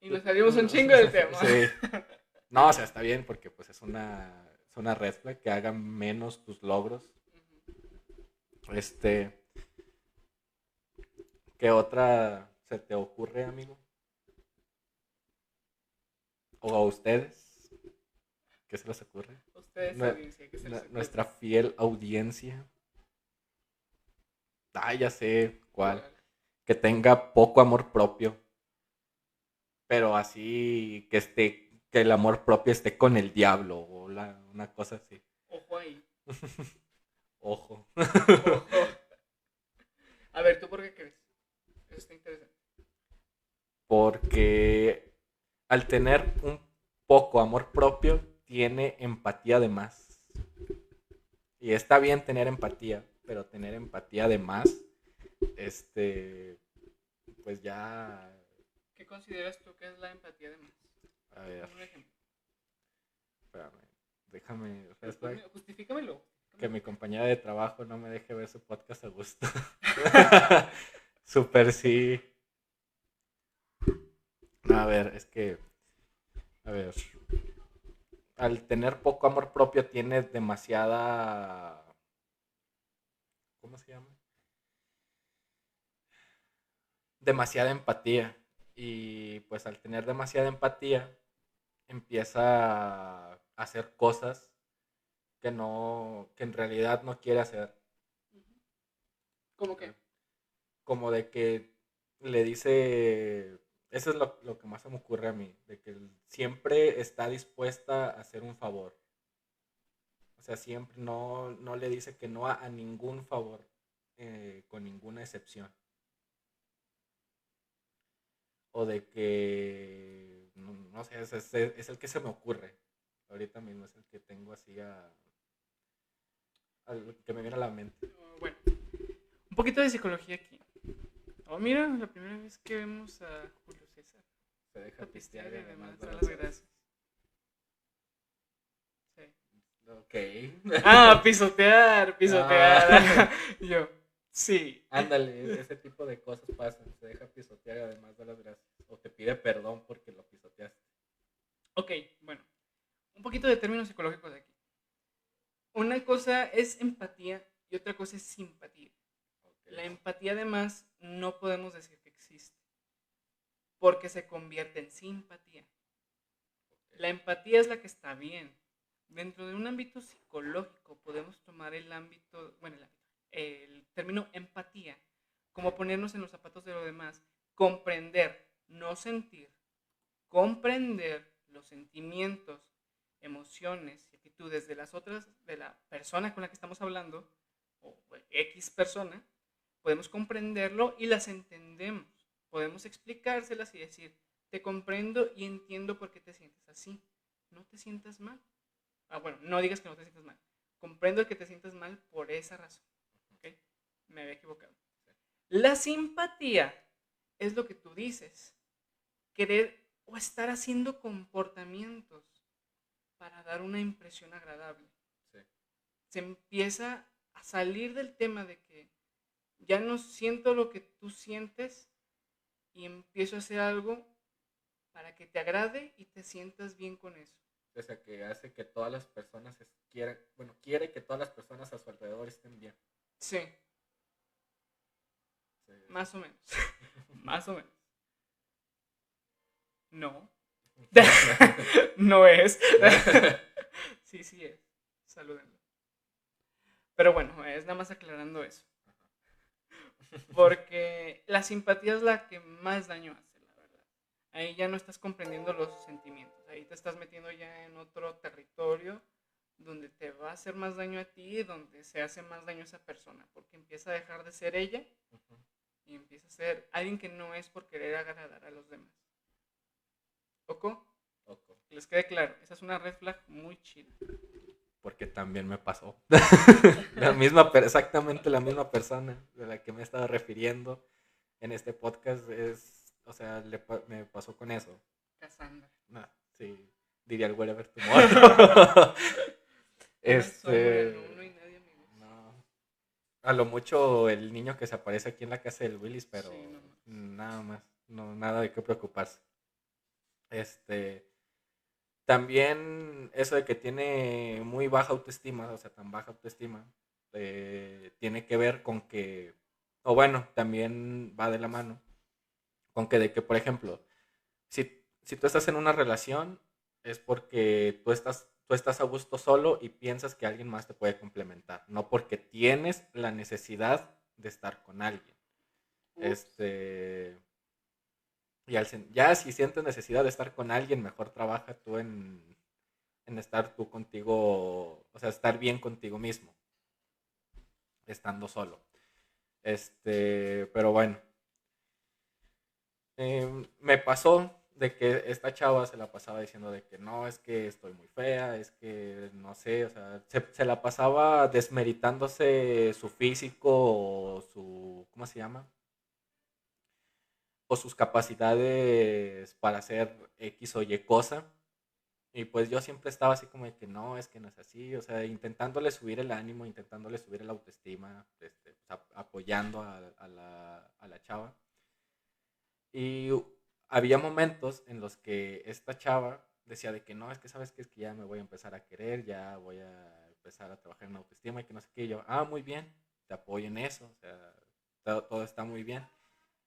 Y nos salimos un chingo del tema. Sí. No, o sea, está bien porque pues es una, es una red flag que hagan menos tus logros. Este. ¿Qué otra se te ocurre, amigo? ¿O a ustedes? ¿Qué se les ocurre? Ustedes, audiencia, ¿qué se les ocurre? Nuestra fiel audiencia. Ah, ya sé cuál. Que tenga poco amor propio. Pero así que esté, que el amor propio esté con el diablo o una cosa así. Ojo ahí. Ojo. A ver, ¿tú por qué crees? Eso está interesante. Porque al tener un poco amor propio, tiene empatía de más. Y está bien tener empatía, pero tener empatía de más, este, pues ya... ¿Qué consideras tú que es la empatía de más? A ver. Un ejemplo. Espérame, déjame... Justifícamelo. Que mi compañera de trabajo no me deje ver su podcast a gusto. Super sí. A ver, es que... A ver. Al tener poco amor propio tiene demasiada ¿cómo se llama? Demasiada empatía. Y pues al tener demasiada empatía, empieza a hacer cosas que no, que en realidad no quiere hacer. ¿Cómo que? Como de que le dice, eso es lo, lo que más se me ocurre a mí, de que siempre está dispuesta a hacer un favor. O sea, siempre no, no le dice que no a, a ningún favor, eh, con ninguna excepción. O de que, no, no sé, es, es- es el que se me ocurre. Ahorita mismo es el que tengo así a, al que me viene a la mente. Bueno, un poquito de psicología aquí. Oh, mira, la primera vez que vemos a Julio César. Se deja A pistear y además da las gracias. Sí. Ok. Ah, pisotear, pisotear. Ah. Yo, sí. Ándale, ese tipo de cosas pasan. Se deja pisotear además da las gracias. O te pide perdón porque lo pisoteaste. Ok, bueno. Un poquito de términos psicológicos de aquí. Una cosa es empatía y otra cosa es simpatía. Ok. La empatía además no podemos decir que existe. Porque se convierte en simpatía. La empatía es la que está bien. Dentro de un ámbito psicológico podemos tomar el ámbito, bueno, el, el término empatía como ponernos en los zapatos de los demás, comprender, no sentir, comprender los sentimientos, emociones y actitudes de las otras, de la persona con la que estamos hablando, o X persona, podemos comprenderlo y las entendemos. Podemos explicárselas y decir, te comprendo y entiendo por qué te sientes así. No te sientas mal. Ah, bueno, no digas que no te sientas mal. Comprendo que te sientas mal por esa razón. ¿ok? Me había equivocado. La simpatía es lo que tú dices. Querer o estar haciendo comportamientos para dar una impresión agradable. Sí. Se empieza a salir del tema de que ya no siento lo que tú sientes y empiezo a hacer algo para que te agrade y te sientas bien con eso. O sea, que hace que todas las personas quieran, bueno, quiere que todas las personas a su alrededor estén bien. Sí, Sí. más o menos. más o menos. No. no es. sí, sí es. Salúdenlo. Pero bueno, es nada más aclarando eso. Porque la simpatía es la que más daño hace. Ahí ya no estás comprendiendo los sentimientos. Ahí te estás metiendo ya en otro territorio donde te va a hacer más daño a ti y donde se hace más daño a esa persona. Porque empieza a dejar de ser ella y empieza a ser alguien que no es por querer agradar a los demás. ¿Oco? Oco. Que les quede claro, esa es una red flag muy chida. Porque también me pasó. la misma, per- exactamente la misma persona de la que me estaba refiriendo en este podcast es, o sea, le me pasó con eso. Cassandra. No, sí, diría el wherever tomorrow. este, No, no hay nadie, amigos. no. A lo mucho el niño que se aparece aquí en la casa del Willis, pero Sí, no más. nada más, no, nada de qué preocuparse. Este, también eso de que tiene muy baja autoestima, o sea, tan baja autoestima, eh, tiene que ver con que, o bueno, también va de la mano, con que de que, por ejemplo, si, si tú estás en una relación, es porque tú estás, tú estás a gusto solo y piensas que alguien más te puede complementar, no porque tienes la necesidad de estar con alguien. Este. Y al, ya si sientes necesidad de estar con alguien, mejor trabaja tú en, en estar tú contigo, o sea, estar bien contigo mismo, estando solo. Este, pero bueno. Em, me pasó de que esta chava se la pasaba diciendo de que no, es que estoy muy fea, es que no sé, o sea, se, la pasaba desmeritándose su físico o su, ¿cómo se llama? O sus capacidades para hacer X o Y cosa. Y pues yo siempre estaba así como de que no, es que no es así, o sea, intentándole subir el ánimo, intentándole subir la autoestima, este, pues, ap- apoyando a la chava. Y había momentos en los que esta chava decía de que no, es que sabes que es que ya me voy a empezar a querer, ya voy a empezar a trabajar en autoestima y que no sé qué. Y yo, ah, muy bien, te apoyo en eso, o sea, todo, todo está muy bien.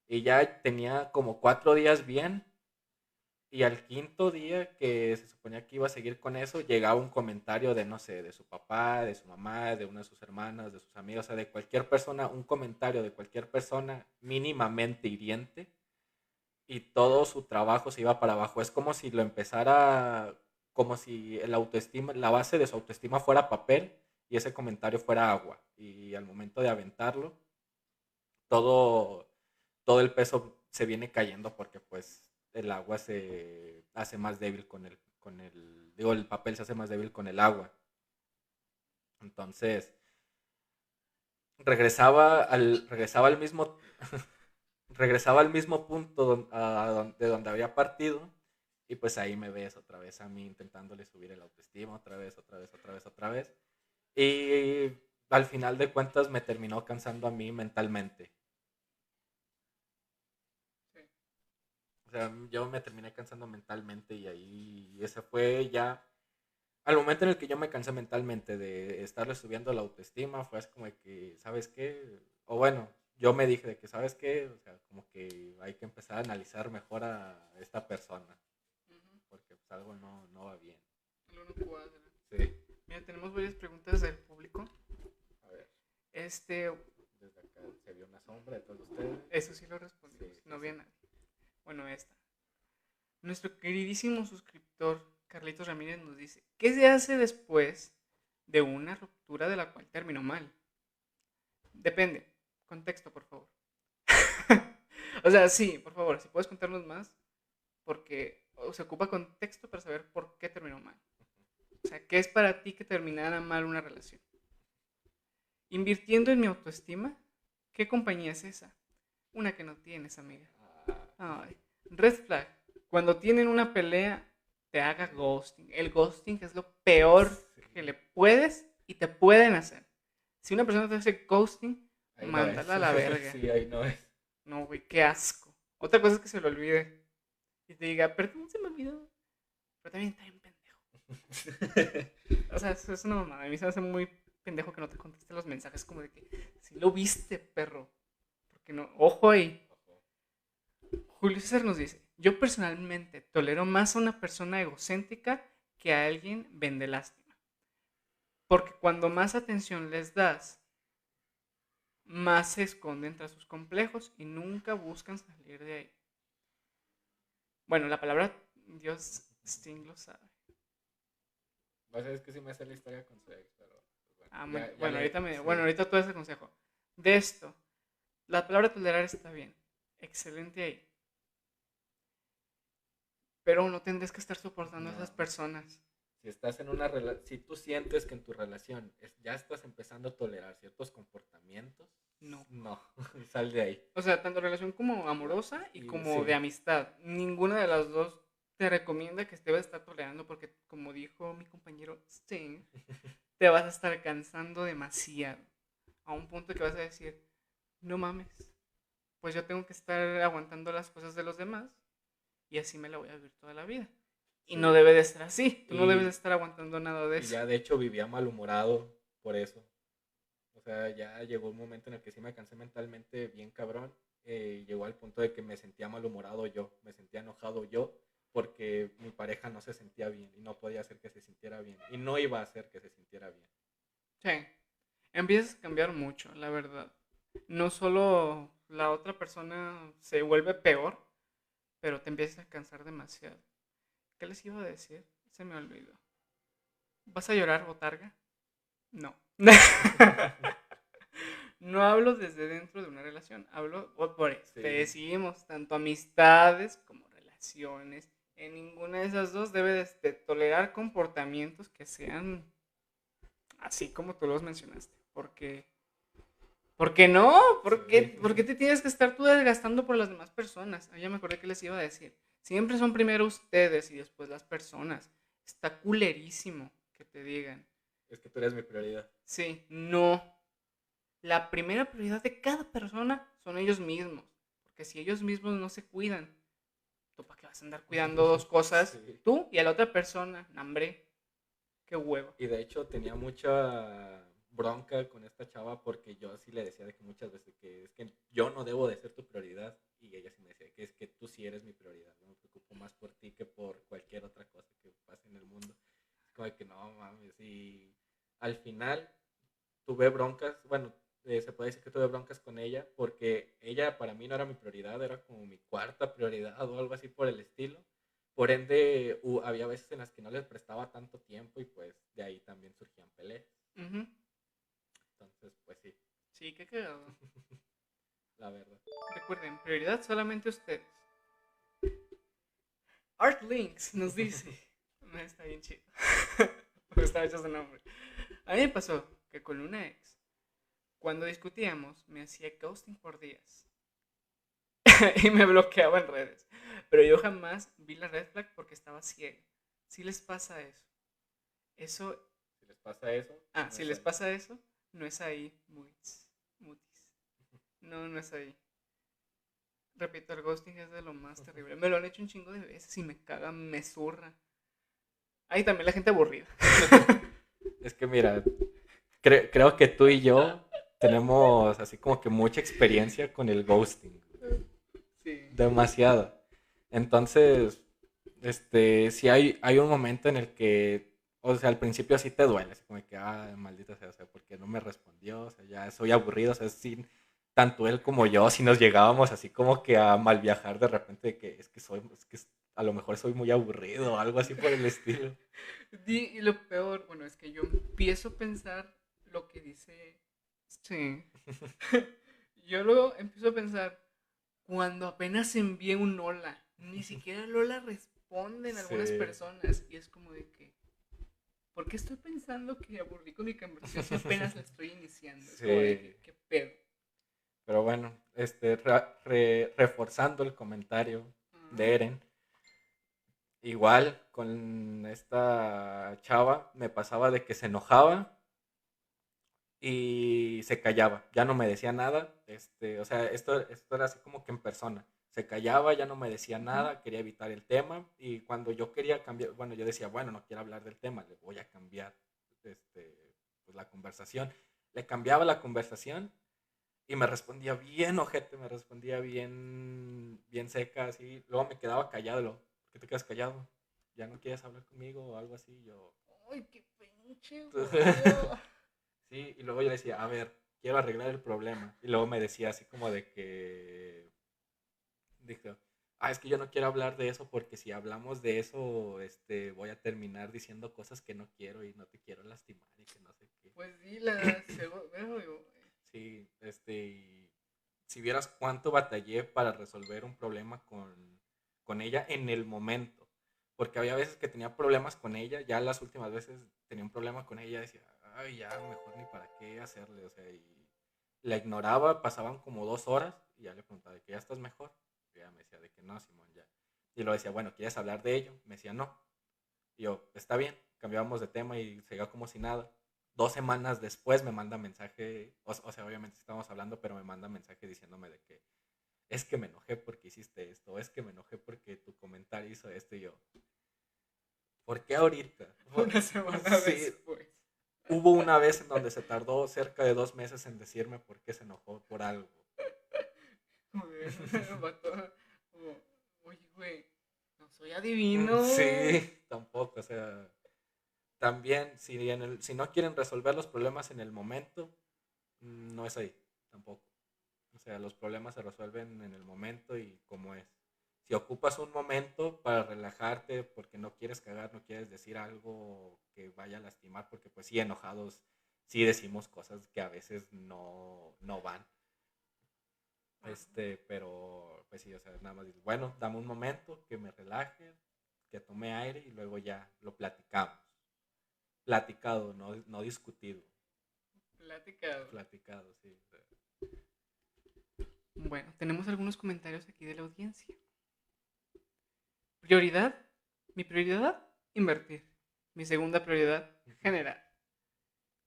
Y ya tenía como cuatro días bien, y al quinto día que se suponía que iba a seguir con eso, llegaba un comentario de, no sé, de su papá, de su mamá, de una de sus hermanas, de sus amigos, o sea, de cualquier persona, un comentario de cualquier persona mínimamente hiriente y todo su trabajo se iba para abajo. Es como si lo empezara, como si el autoestima, la base de su autoestima fuera papel y ese comentario fuera agua. Y al momento de aventarlo, todo, todo el peso se viene cayendo porque pues el agua se hace más débil con el, con el, digo, el papel se hace más débil con el agua. Entonces, regresaba al, regresaba al mismo, regresaba al mismo punto de donde había partido y pues ahí me ves otra vez a mí intentándole subir el autoestima, otra vez, otra vez, otra vez, otra vez. Y al final de cuentas me terminó cansando a mí mentalmente. sea, yo me terminé cansando mentalmente y ahí ese fue ya al momento en el que yo me cansé mentalmente de estarle subiendo la autoestima, fue así como de que, ¿sabes qué? O bueno, yo me dije de que, ¿sabes qué? O sea, como que hay que empezar a analizar mejor a esta persona, porque pues algo no, no va bien. Algo no cuadra. Sí. Mira, tenemos varias preguntas del público. A ver. Este... Desde acá se vio una sombra de todos ustedes. Eso sí lo respondí, no vi nadie. Bueno, esta. Nuestro queridísimo suscriptor Carlitos Ramírez nos dice, ¿qué se hace después de una ruptura de la cual terminó mal? Depende. Contexto, por favor. o sea, sí, por favor, si puedes contarnos más, porque se ocupa contexto para saber por qué terminó mal. O sea, ¿qué es para ti que terminara mal una relación? Invirtiendo en mi autoestima, ¿qué compañía es esa? Una que no tienes, amiga. Ay. Red flag. Cuando tienen una pelea, te haga ghosting. El ghosting es lo peor que le puedes y te pueden hacer. Si una persona te hace ghosting, mándala a la verga. Sí, ahí no es. No, güey, qué asco. Otra cosa es que se lo olvide. Y te diga, perdón, se me olvidó. Pero también está bien pendejo. o sea, eso es una mamada. A mí se me hace muy pendejo que no te conteste los mensajes como de que, si lo viste, perro. Porque no, ojo ahí. Julio César nos dice, yo personalmente tolero más a una persona egocéntrica que a alguien vende lástima. Porque cuando más atención les das, más se esconden tras sus complejos y nunca buscan salir de ahí. Bueno, la palabra Dios Sting lo sabe. es que sí me hace la historia con su ex, pero... Pues, ah, bueno, ahorita me, bueno, ahorita todo ese consejo. De esto, la palabra tolerar está bien. Excelente ahí pero no tendrías que estar soportando a esas personas. Si estás en una si tú sientes que en tu relación ya estás empezando a tolerar ciertos comportamientos, no. No, sal de ahí. O sea, tanto relación como amorosa y, como de amistad. Ninguna de las dos te recomienda que debas estar tolerando porque, como dijo mi compañero Sting, te vas a estar cansando demasiado. A un punto que vas a decir, no mames, pues yo tengo que estar aguantando las cosas de los demás y así me la voy a vivir toda la vida. Y no debe de ser así. Tú no debes de estar aguantando nada de eso. ya de hecho vivía malhumorado por eso. O sea, ya llegó un momento en el que sí me cansé mentalmente bien cabrón. Eh, llegó al punto de que me sentía malhumorado yo, me sentía enojado yo porque mi pareja no se sentía bien y no podía hacer que se sintiera bien. Y no iba a hacer que se sintiera bien. Sí. Empiezas a cambiar mucho, la verdad. No solo la otra persona se vuelve peor, pero te empiezas a cansar demasiado. ¿Qué les iba a decir? Se me olvidó. ¿Vas a llorar, botarga? No. no hablo desde dentro de una relación, hablo por eso. Te decimos, tanto amistades como relaciones. En ninguna de esas dos debes de tolerar comportamientos que sean así como tú los mencionaste. Porque ¿Por qué no? ¿Por qué, te tienes que estar tú desgastando por las demás personas? Ah, ya me acordé que les iba a decir. Siempre son primero ustedes y después las personas. Está culerísimo que te digan. Es que tú eres mi prioridad. Sí, no. La primera prioridad de cada persona son ellos mismos. Porque si ellos mismos no se cuidan, ¿tú para qué vas a andar cuidando dos cosas? Tú y a la otra persona. Hambre. Qué huevo. Y de hecho tenía mucha bronca con esta chava porque yo sí le decía de que muchas veces que es que yo no debo de ser tu prioridad y ella sí me decía que es que tú sí eres mi prioridad, no me preocupo más por ti que por cualquier otra cosa que pase en el mundo. Es como que no mames y al final tuve broncas, bueno, eh, se puede decir que tuve broncas con ella porque ella para mí no era mi prioridad, era como mi cuarta prioridad o algo así por el estilo. Por ende, había veces en las que no les prestaba tanto tiempo y pues de ahí también surgían peleas. Entonces, pues sí. Sí, qué cagado. La verdad. Recuerden, prioridad solamente ustedes. Art Links nos dice. no está bien chido. Porque estaba hecho su nombre. A mí me pasó que con una ex, cuando discutíamos, me hacía ghosting por días. y me bloqueaba en redes. Pero yo jamás vi la red flag porque estaba ciego. Si les pasa eso. Eso. Si les pasa eso. Ah, si les pasa eso, no es ahí, mutis. mutis. No, no es ahí. Repito, el ghosting es de lo más terrible. Me lo han hecho un chingo de veces y me caga, me zurra. Ahí también la gente aburrida. es que mira, creo que tú y yo tenemos así como que mucha experiencia con el ghosting. Sí. Demasiado. Entonces, este, si hay, hay un momento en el que o sea, al principio sí te duele, así como que, ah, maldita sea, o sea, porque no me respondió, o sea, ya soy aburrido, o sea, sin, tanto él como yo, si nos llegábamos así como que a mal viajar de repente, de que es que soy, es que a lo mejor soy muy aburrido o algo así por el estilo. Y lo peor, bueno, es que yo empiezo a pensar lo que dice, sí, yo luego empiezo a pensar, cuando apenas envié un hola, ni siquiera Lola responden algunas personas, y es como de que, ¿por qué estoy pensando que aburrí con mi conversación apenas la estoy iniciando? Sí. ¿Qué pedo? Pero bueno, este, reforzando el comentario de Eren, igual con esta chava me pasaba de que se enojaba y se callaba, ya no me decía nada, este, o sea, esto, esto era así como que en persona se callaba, ya no me decía nada, quería evitar el tema y cuando yo quería cambiar, bueno, yo decía, bueno, no quiero hablar del tema, le voy a cambiar este, pues, la conversación. Le cambiaba la conversación y me respondía bien ojete, me respondía bien, bien seca, así. Luego me quedaba callado, lo, ¿por qué te quedas callado? ¿Ya no quieres hablar conmigo o algo así? Yo... ¡Ay, qué pinche! sí, y luego yo decía, a ver, quiero arreglar el problema. Y luego me decía así como de que dije, ah, es que yo no quiero hablar de eso porque si hablamos de eso, este, voy a terminar diciendo cosas que no quiero y no te quiero lastimar y que no sé qué. Pues dila, Sí, este, si vieras cuánto batallé para resolver un problema con, con ella en el momento, porque había veces que tenía problemas con ella, ya las últimas veces tenía un problema con ella, decía, ay, ya, mejor ni para qué hacerle, o sea, y la ignoraba, pasaban como dos horas y ya le preguntaba, ¿que ya estás mejor? Me decía de que no, Simón, ya. Y lo decía, bueno, ¿quieres hablar de ello? Me decía, no. Y yo, está bien, cambiábamos de tema y seguía como si nada. Dos semanas después me manda mensaje, o, sea, obviamente estábamos hablando, pero me manda mensaje diciéndome de que es que me enojé porque hiciste esto, es que me enojé porque tu comentario hizo esto y yo. ¿Por qué ahorita? Una semana después. Hubo una vez en donde se tardó cerca de dos meses en decirme por qué se enojó por algo. oye, güey, no soy adivino. Sí, tampoco, o sea, también si, en el, si no quieren resolver los problemas en el momento, no es ahí, tampoco. O sea, los problemas se resuelven en el momento y como es. Si ocupas un momento para relajarte porque no quieres cagar, no quieres decir algo que vaya a lastimar, porque pues sí, enojados, sí decimos cosas que a veces no, no van. Este, pero pues sí, o sea, nada más dices, bueno, dame un momento, que me relaje, que tome aire y luego ya lo platicamos. Platicado, no, no discutido. Platicado. Platicado, sí. Bueno, tenemos algunos comentarios aquí de la audiencia. Prioridad. Mi prioridad, invertir. Mi segunda prioridad, generar.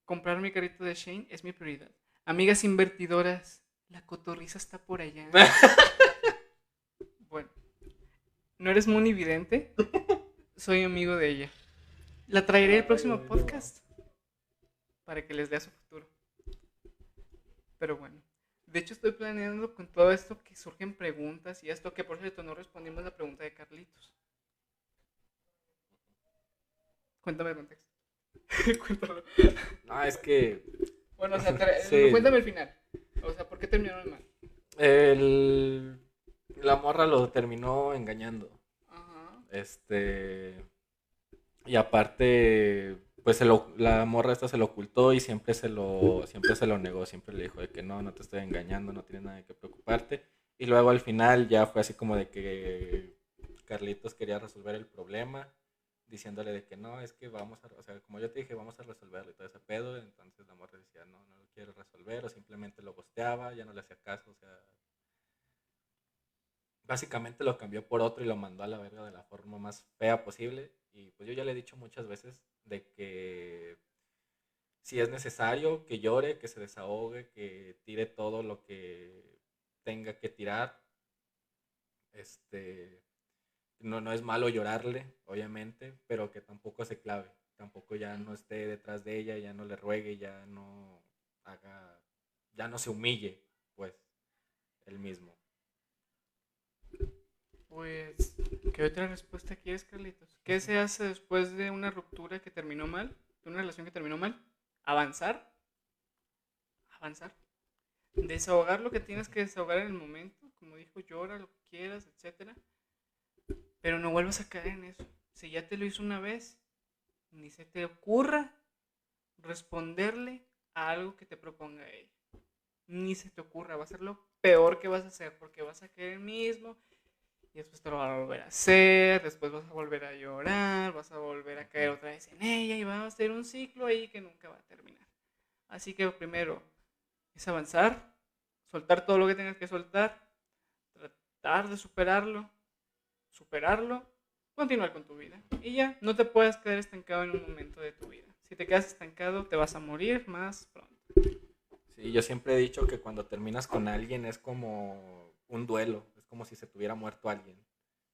Comprar mi carrito de Shane es mi prioridad. Amigas invertidoras, la cotorriza está por allá. bueno, ¿no eres muy evidente? Soy amigo de ella. La traeré el próximo podcast para que les dé a su futuro. Pero bueno, de hecho estoy planeando con todo esto que surgen preguntas y esto que por cierto no respondimos la pregunta de Carlitos. Cuéntame el contexto. Cuéntame. No, es que Bueno, o sea, Sí. cuéntame el final. O sea, ¿por qué terminaron mal? el, la morra lo terminó engañando. Ajá. Este. Y aparte, pues se lo- la morra esta se lo ocultó y siempre se lo, siempre se lo negó. Siempre le dijo de que no, no te estoy engañando, no tienes nada de que preocuparte. Y luego al final ya fue así como de que Carlitos quería resolver el problema, diciéndole de que no, es que vamos a, o sea, como yo te dije, vamos a resolverlo y todo ese pedo. Entonces la morra decía, no, no lo quiero resolver, o simplemente lo gosteaba, ya no le hacía caso, o sea, básicamente lo cambió por otro y lo mandó a la verga de la forma más fea posible. Y pues yo ya le he dicho muchas veces de que si es necesario que llore, que se desahogue, que tire todo lo que tenga que tirar. Este no, no es malo llorarle, obviamente, pero que tampoco se clave, tampoco ya no esté detrás de ella, ya no le ruegue, ya no haga, ya no se humille, pues, él mismo. Pues, ¿qué otra respuesta quieres, Carlitos? ¿Qué se hace después de una ruptura que terminó mal? ¿De una relación que terminó mal? ¿Avanzar? ¿Avanzar? Desahogar lo que tienes que desahogar en el momento. Como dijo, llora lo que quieras, etcétera. Pero no vuelvas a caer en eso. Si ya te lo hizo una vez, ni se te ocurra responderle a algo que te proponga ella. Ni se te ocurra, va a ser lo peor que vas a hacer porque vas a caer mismo y después te lo vas a volver a hacer, después vas a volver a llorar, vas a volver a caer otra vez en ella y va a ser un ciclo ahí que nunca va a terminar. Así que primero es avanzar, soltar todo lo que tengas que soltar, tratar de superarlo, superarlo, continuar con tu vida. Y ya, no te puedes quedar estancado en un momento de tu vida. Si te quedas estancado, te vas a morir más pronto. Sí, yo siempre he dicho que cuando terminas con alguien es como un duelo, es como si se tuviera muerto alguien.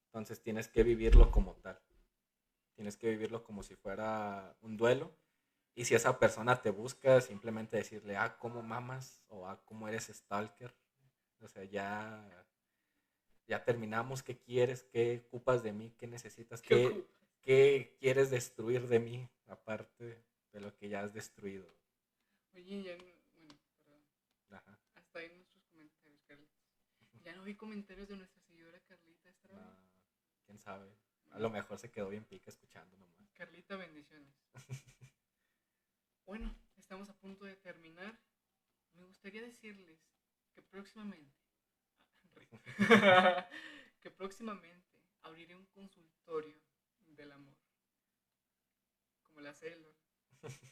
Entonces tienes que vivirlo como tal. Tienes que vivirlo como si fuera un duelo. Y si esa persona te busca, simplemente decirle, ah, ¿cómo mamas? O ah, ¿cómo eres stalker? O sea, ya, ya terminamos. ¿Qué quieres? ¿Qué ocupas de mí? ¿Qué necesitas? ¿Qué, qué quieres destruir de mí? Aparte de lo que ya has destruido. Oye, ya no, bueno, perdón. Ajá. Hasta ahí nuestros comentarios, Carlitos. Ya no vi comentarios de nuestra seguidora Carlita esta vez. Ah, quién sabe. A lo mejor se quedó bien pica escuchando nomás. Carlita, bendiciones. bueno, estamos a punto de terminar. Me gustaría decirles que próximamente, que próximamente abriré un consultorio del amor. Como la celda.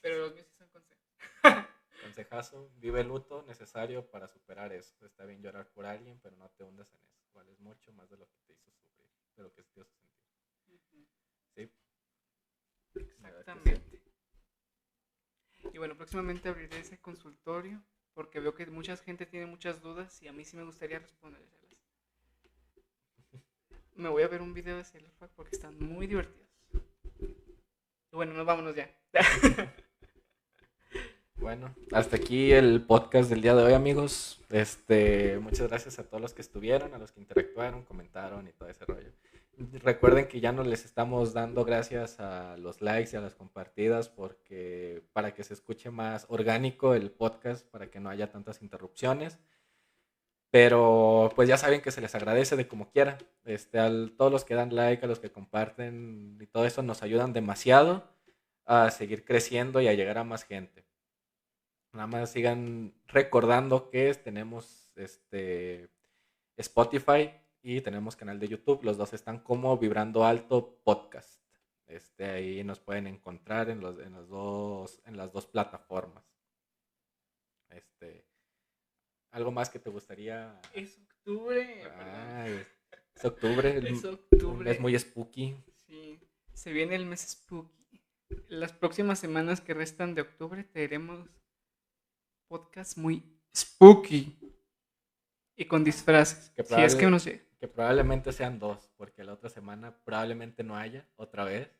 Pero los míos sí son consejos. Consejazo, vive el luto necesario para superar eso. Está bien llorar por alguien, pero no te hundas en eso. Vales mucho más de lo que te hizo sufrir, de lo que te hizo sentir. ¿Sí? Exactamente. Y bueno, próximamente abriré ese consultorio porque veo que mucha gente tiene muchas dudas y a mí sí me gustaría respondérselas. Me voy a ver un video de Fuck porque están muy divertidos. Bueno, nos vámonos ya. Bueno, hasta aquí el podcast del día de hoy, amigos. Este, muchas gracias a todos los que estuvieron, a los que interactuaron, comentaron y todo ese rollo. Recuerden que ya no les estamos dando gracias a los likes y a las compartidas porque para que se escuche más orgánico el podcast, para que no haya tantas interrupciones. Pero pues ya saben que se les agradece de como quiera. Este, a todos los que dan like, a los que comparten y todo eso nos ayudan demasiado a seguir creciendo y a llegar a más gente. Nada más sigan recordando que tenemos este Spotify y tenemos canal de YouTube. Los dos están como Vibrando Alto Podcast. Este, ahí nos pueden encontrar en, los, en, los dos, en las dos plataformas. Este, ¿Algo más que te gustaría? Es octubre. Ah, es, es octubre. Es octubre. mes muy spooky. Sí, se viene el mes spooky. Las próximas semanas que restan de octubre tendremos podcast muy spooky y con disfraces. Que si es que uno llega. Que probablemente sean dos, porque la otra semana probablemente no haya otra vez.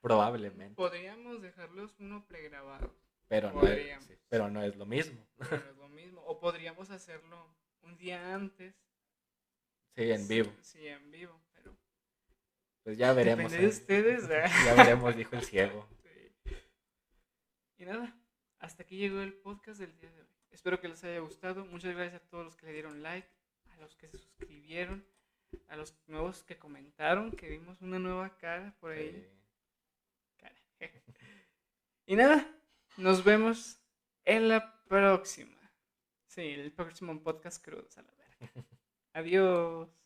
Probablemente. Podríamos dejarlos uno pregrabado. Pero no, es, sí, pero no es lo mismo. pero no es lo mismo. O podríamos hacerlo un día antes. Sí, en vivo. Sí, en vivo. Pero Pues ya veremos. depende de ¿eh? ustedes. ¿eh? Ya veremos, dijo el ciego. Sí. Y nada, hasta aquí llegó el podcast del día de hoy. Espero que les haya gustado. Muchas gracias a todos los que le dieron like, los que se suscribieron, a los nuevos que comentaron, que vimos una nueva cara por ahí. Sí. Cara. Y nada, nos vemos en la próxima. Sí, el próximo podcast crudos a la verga. Adiós.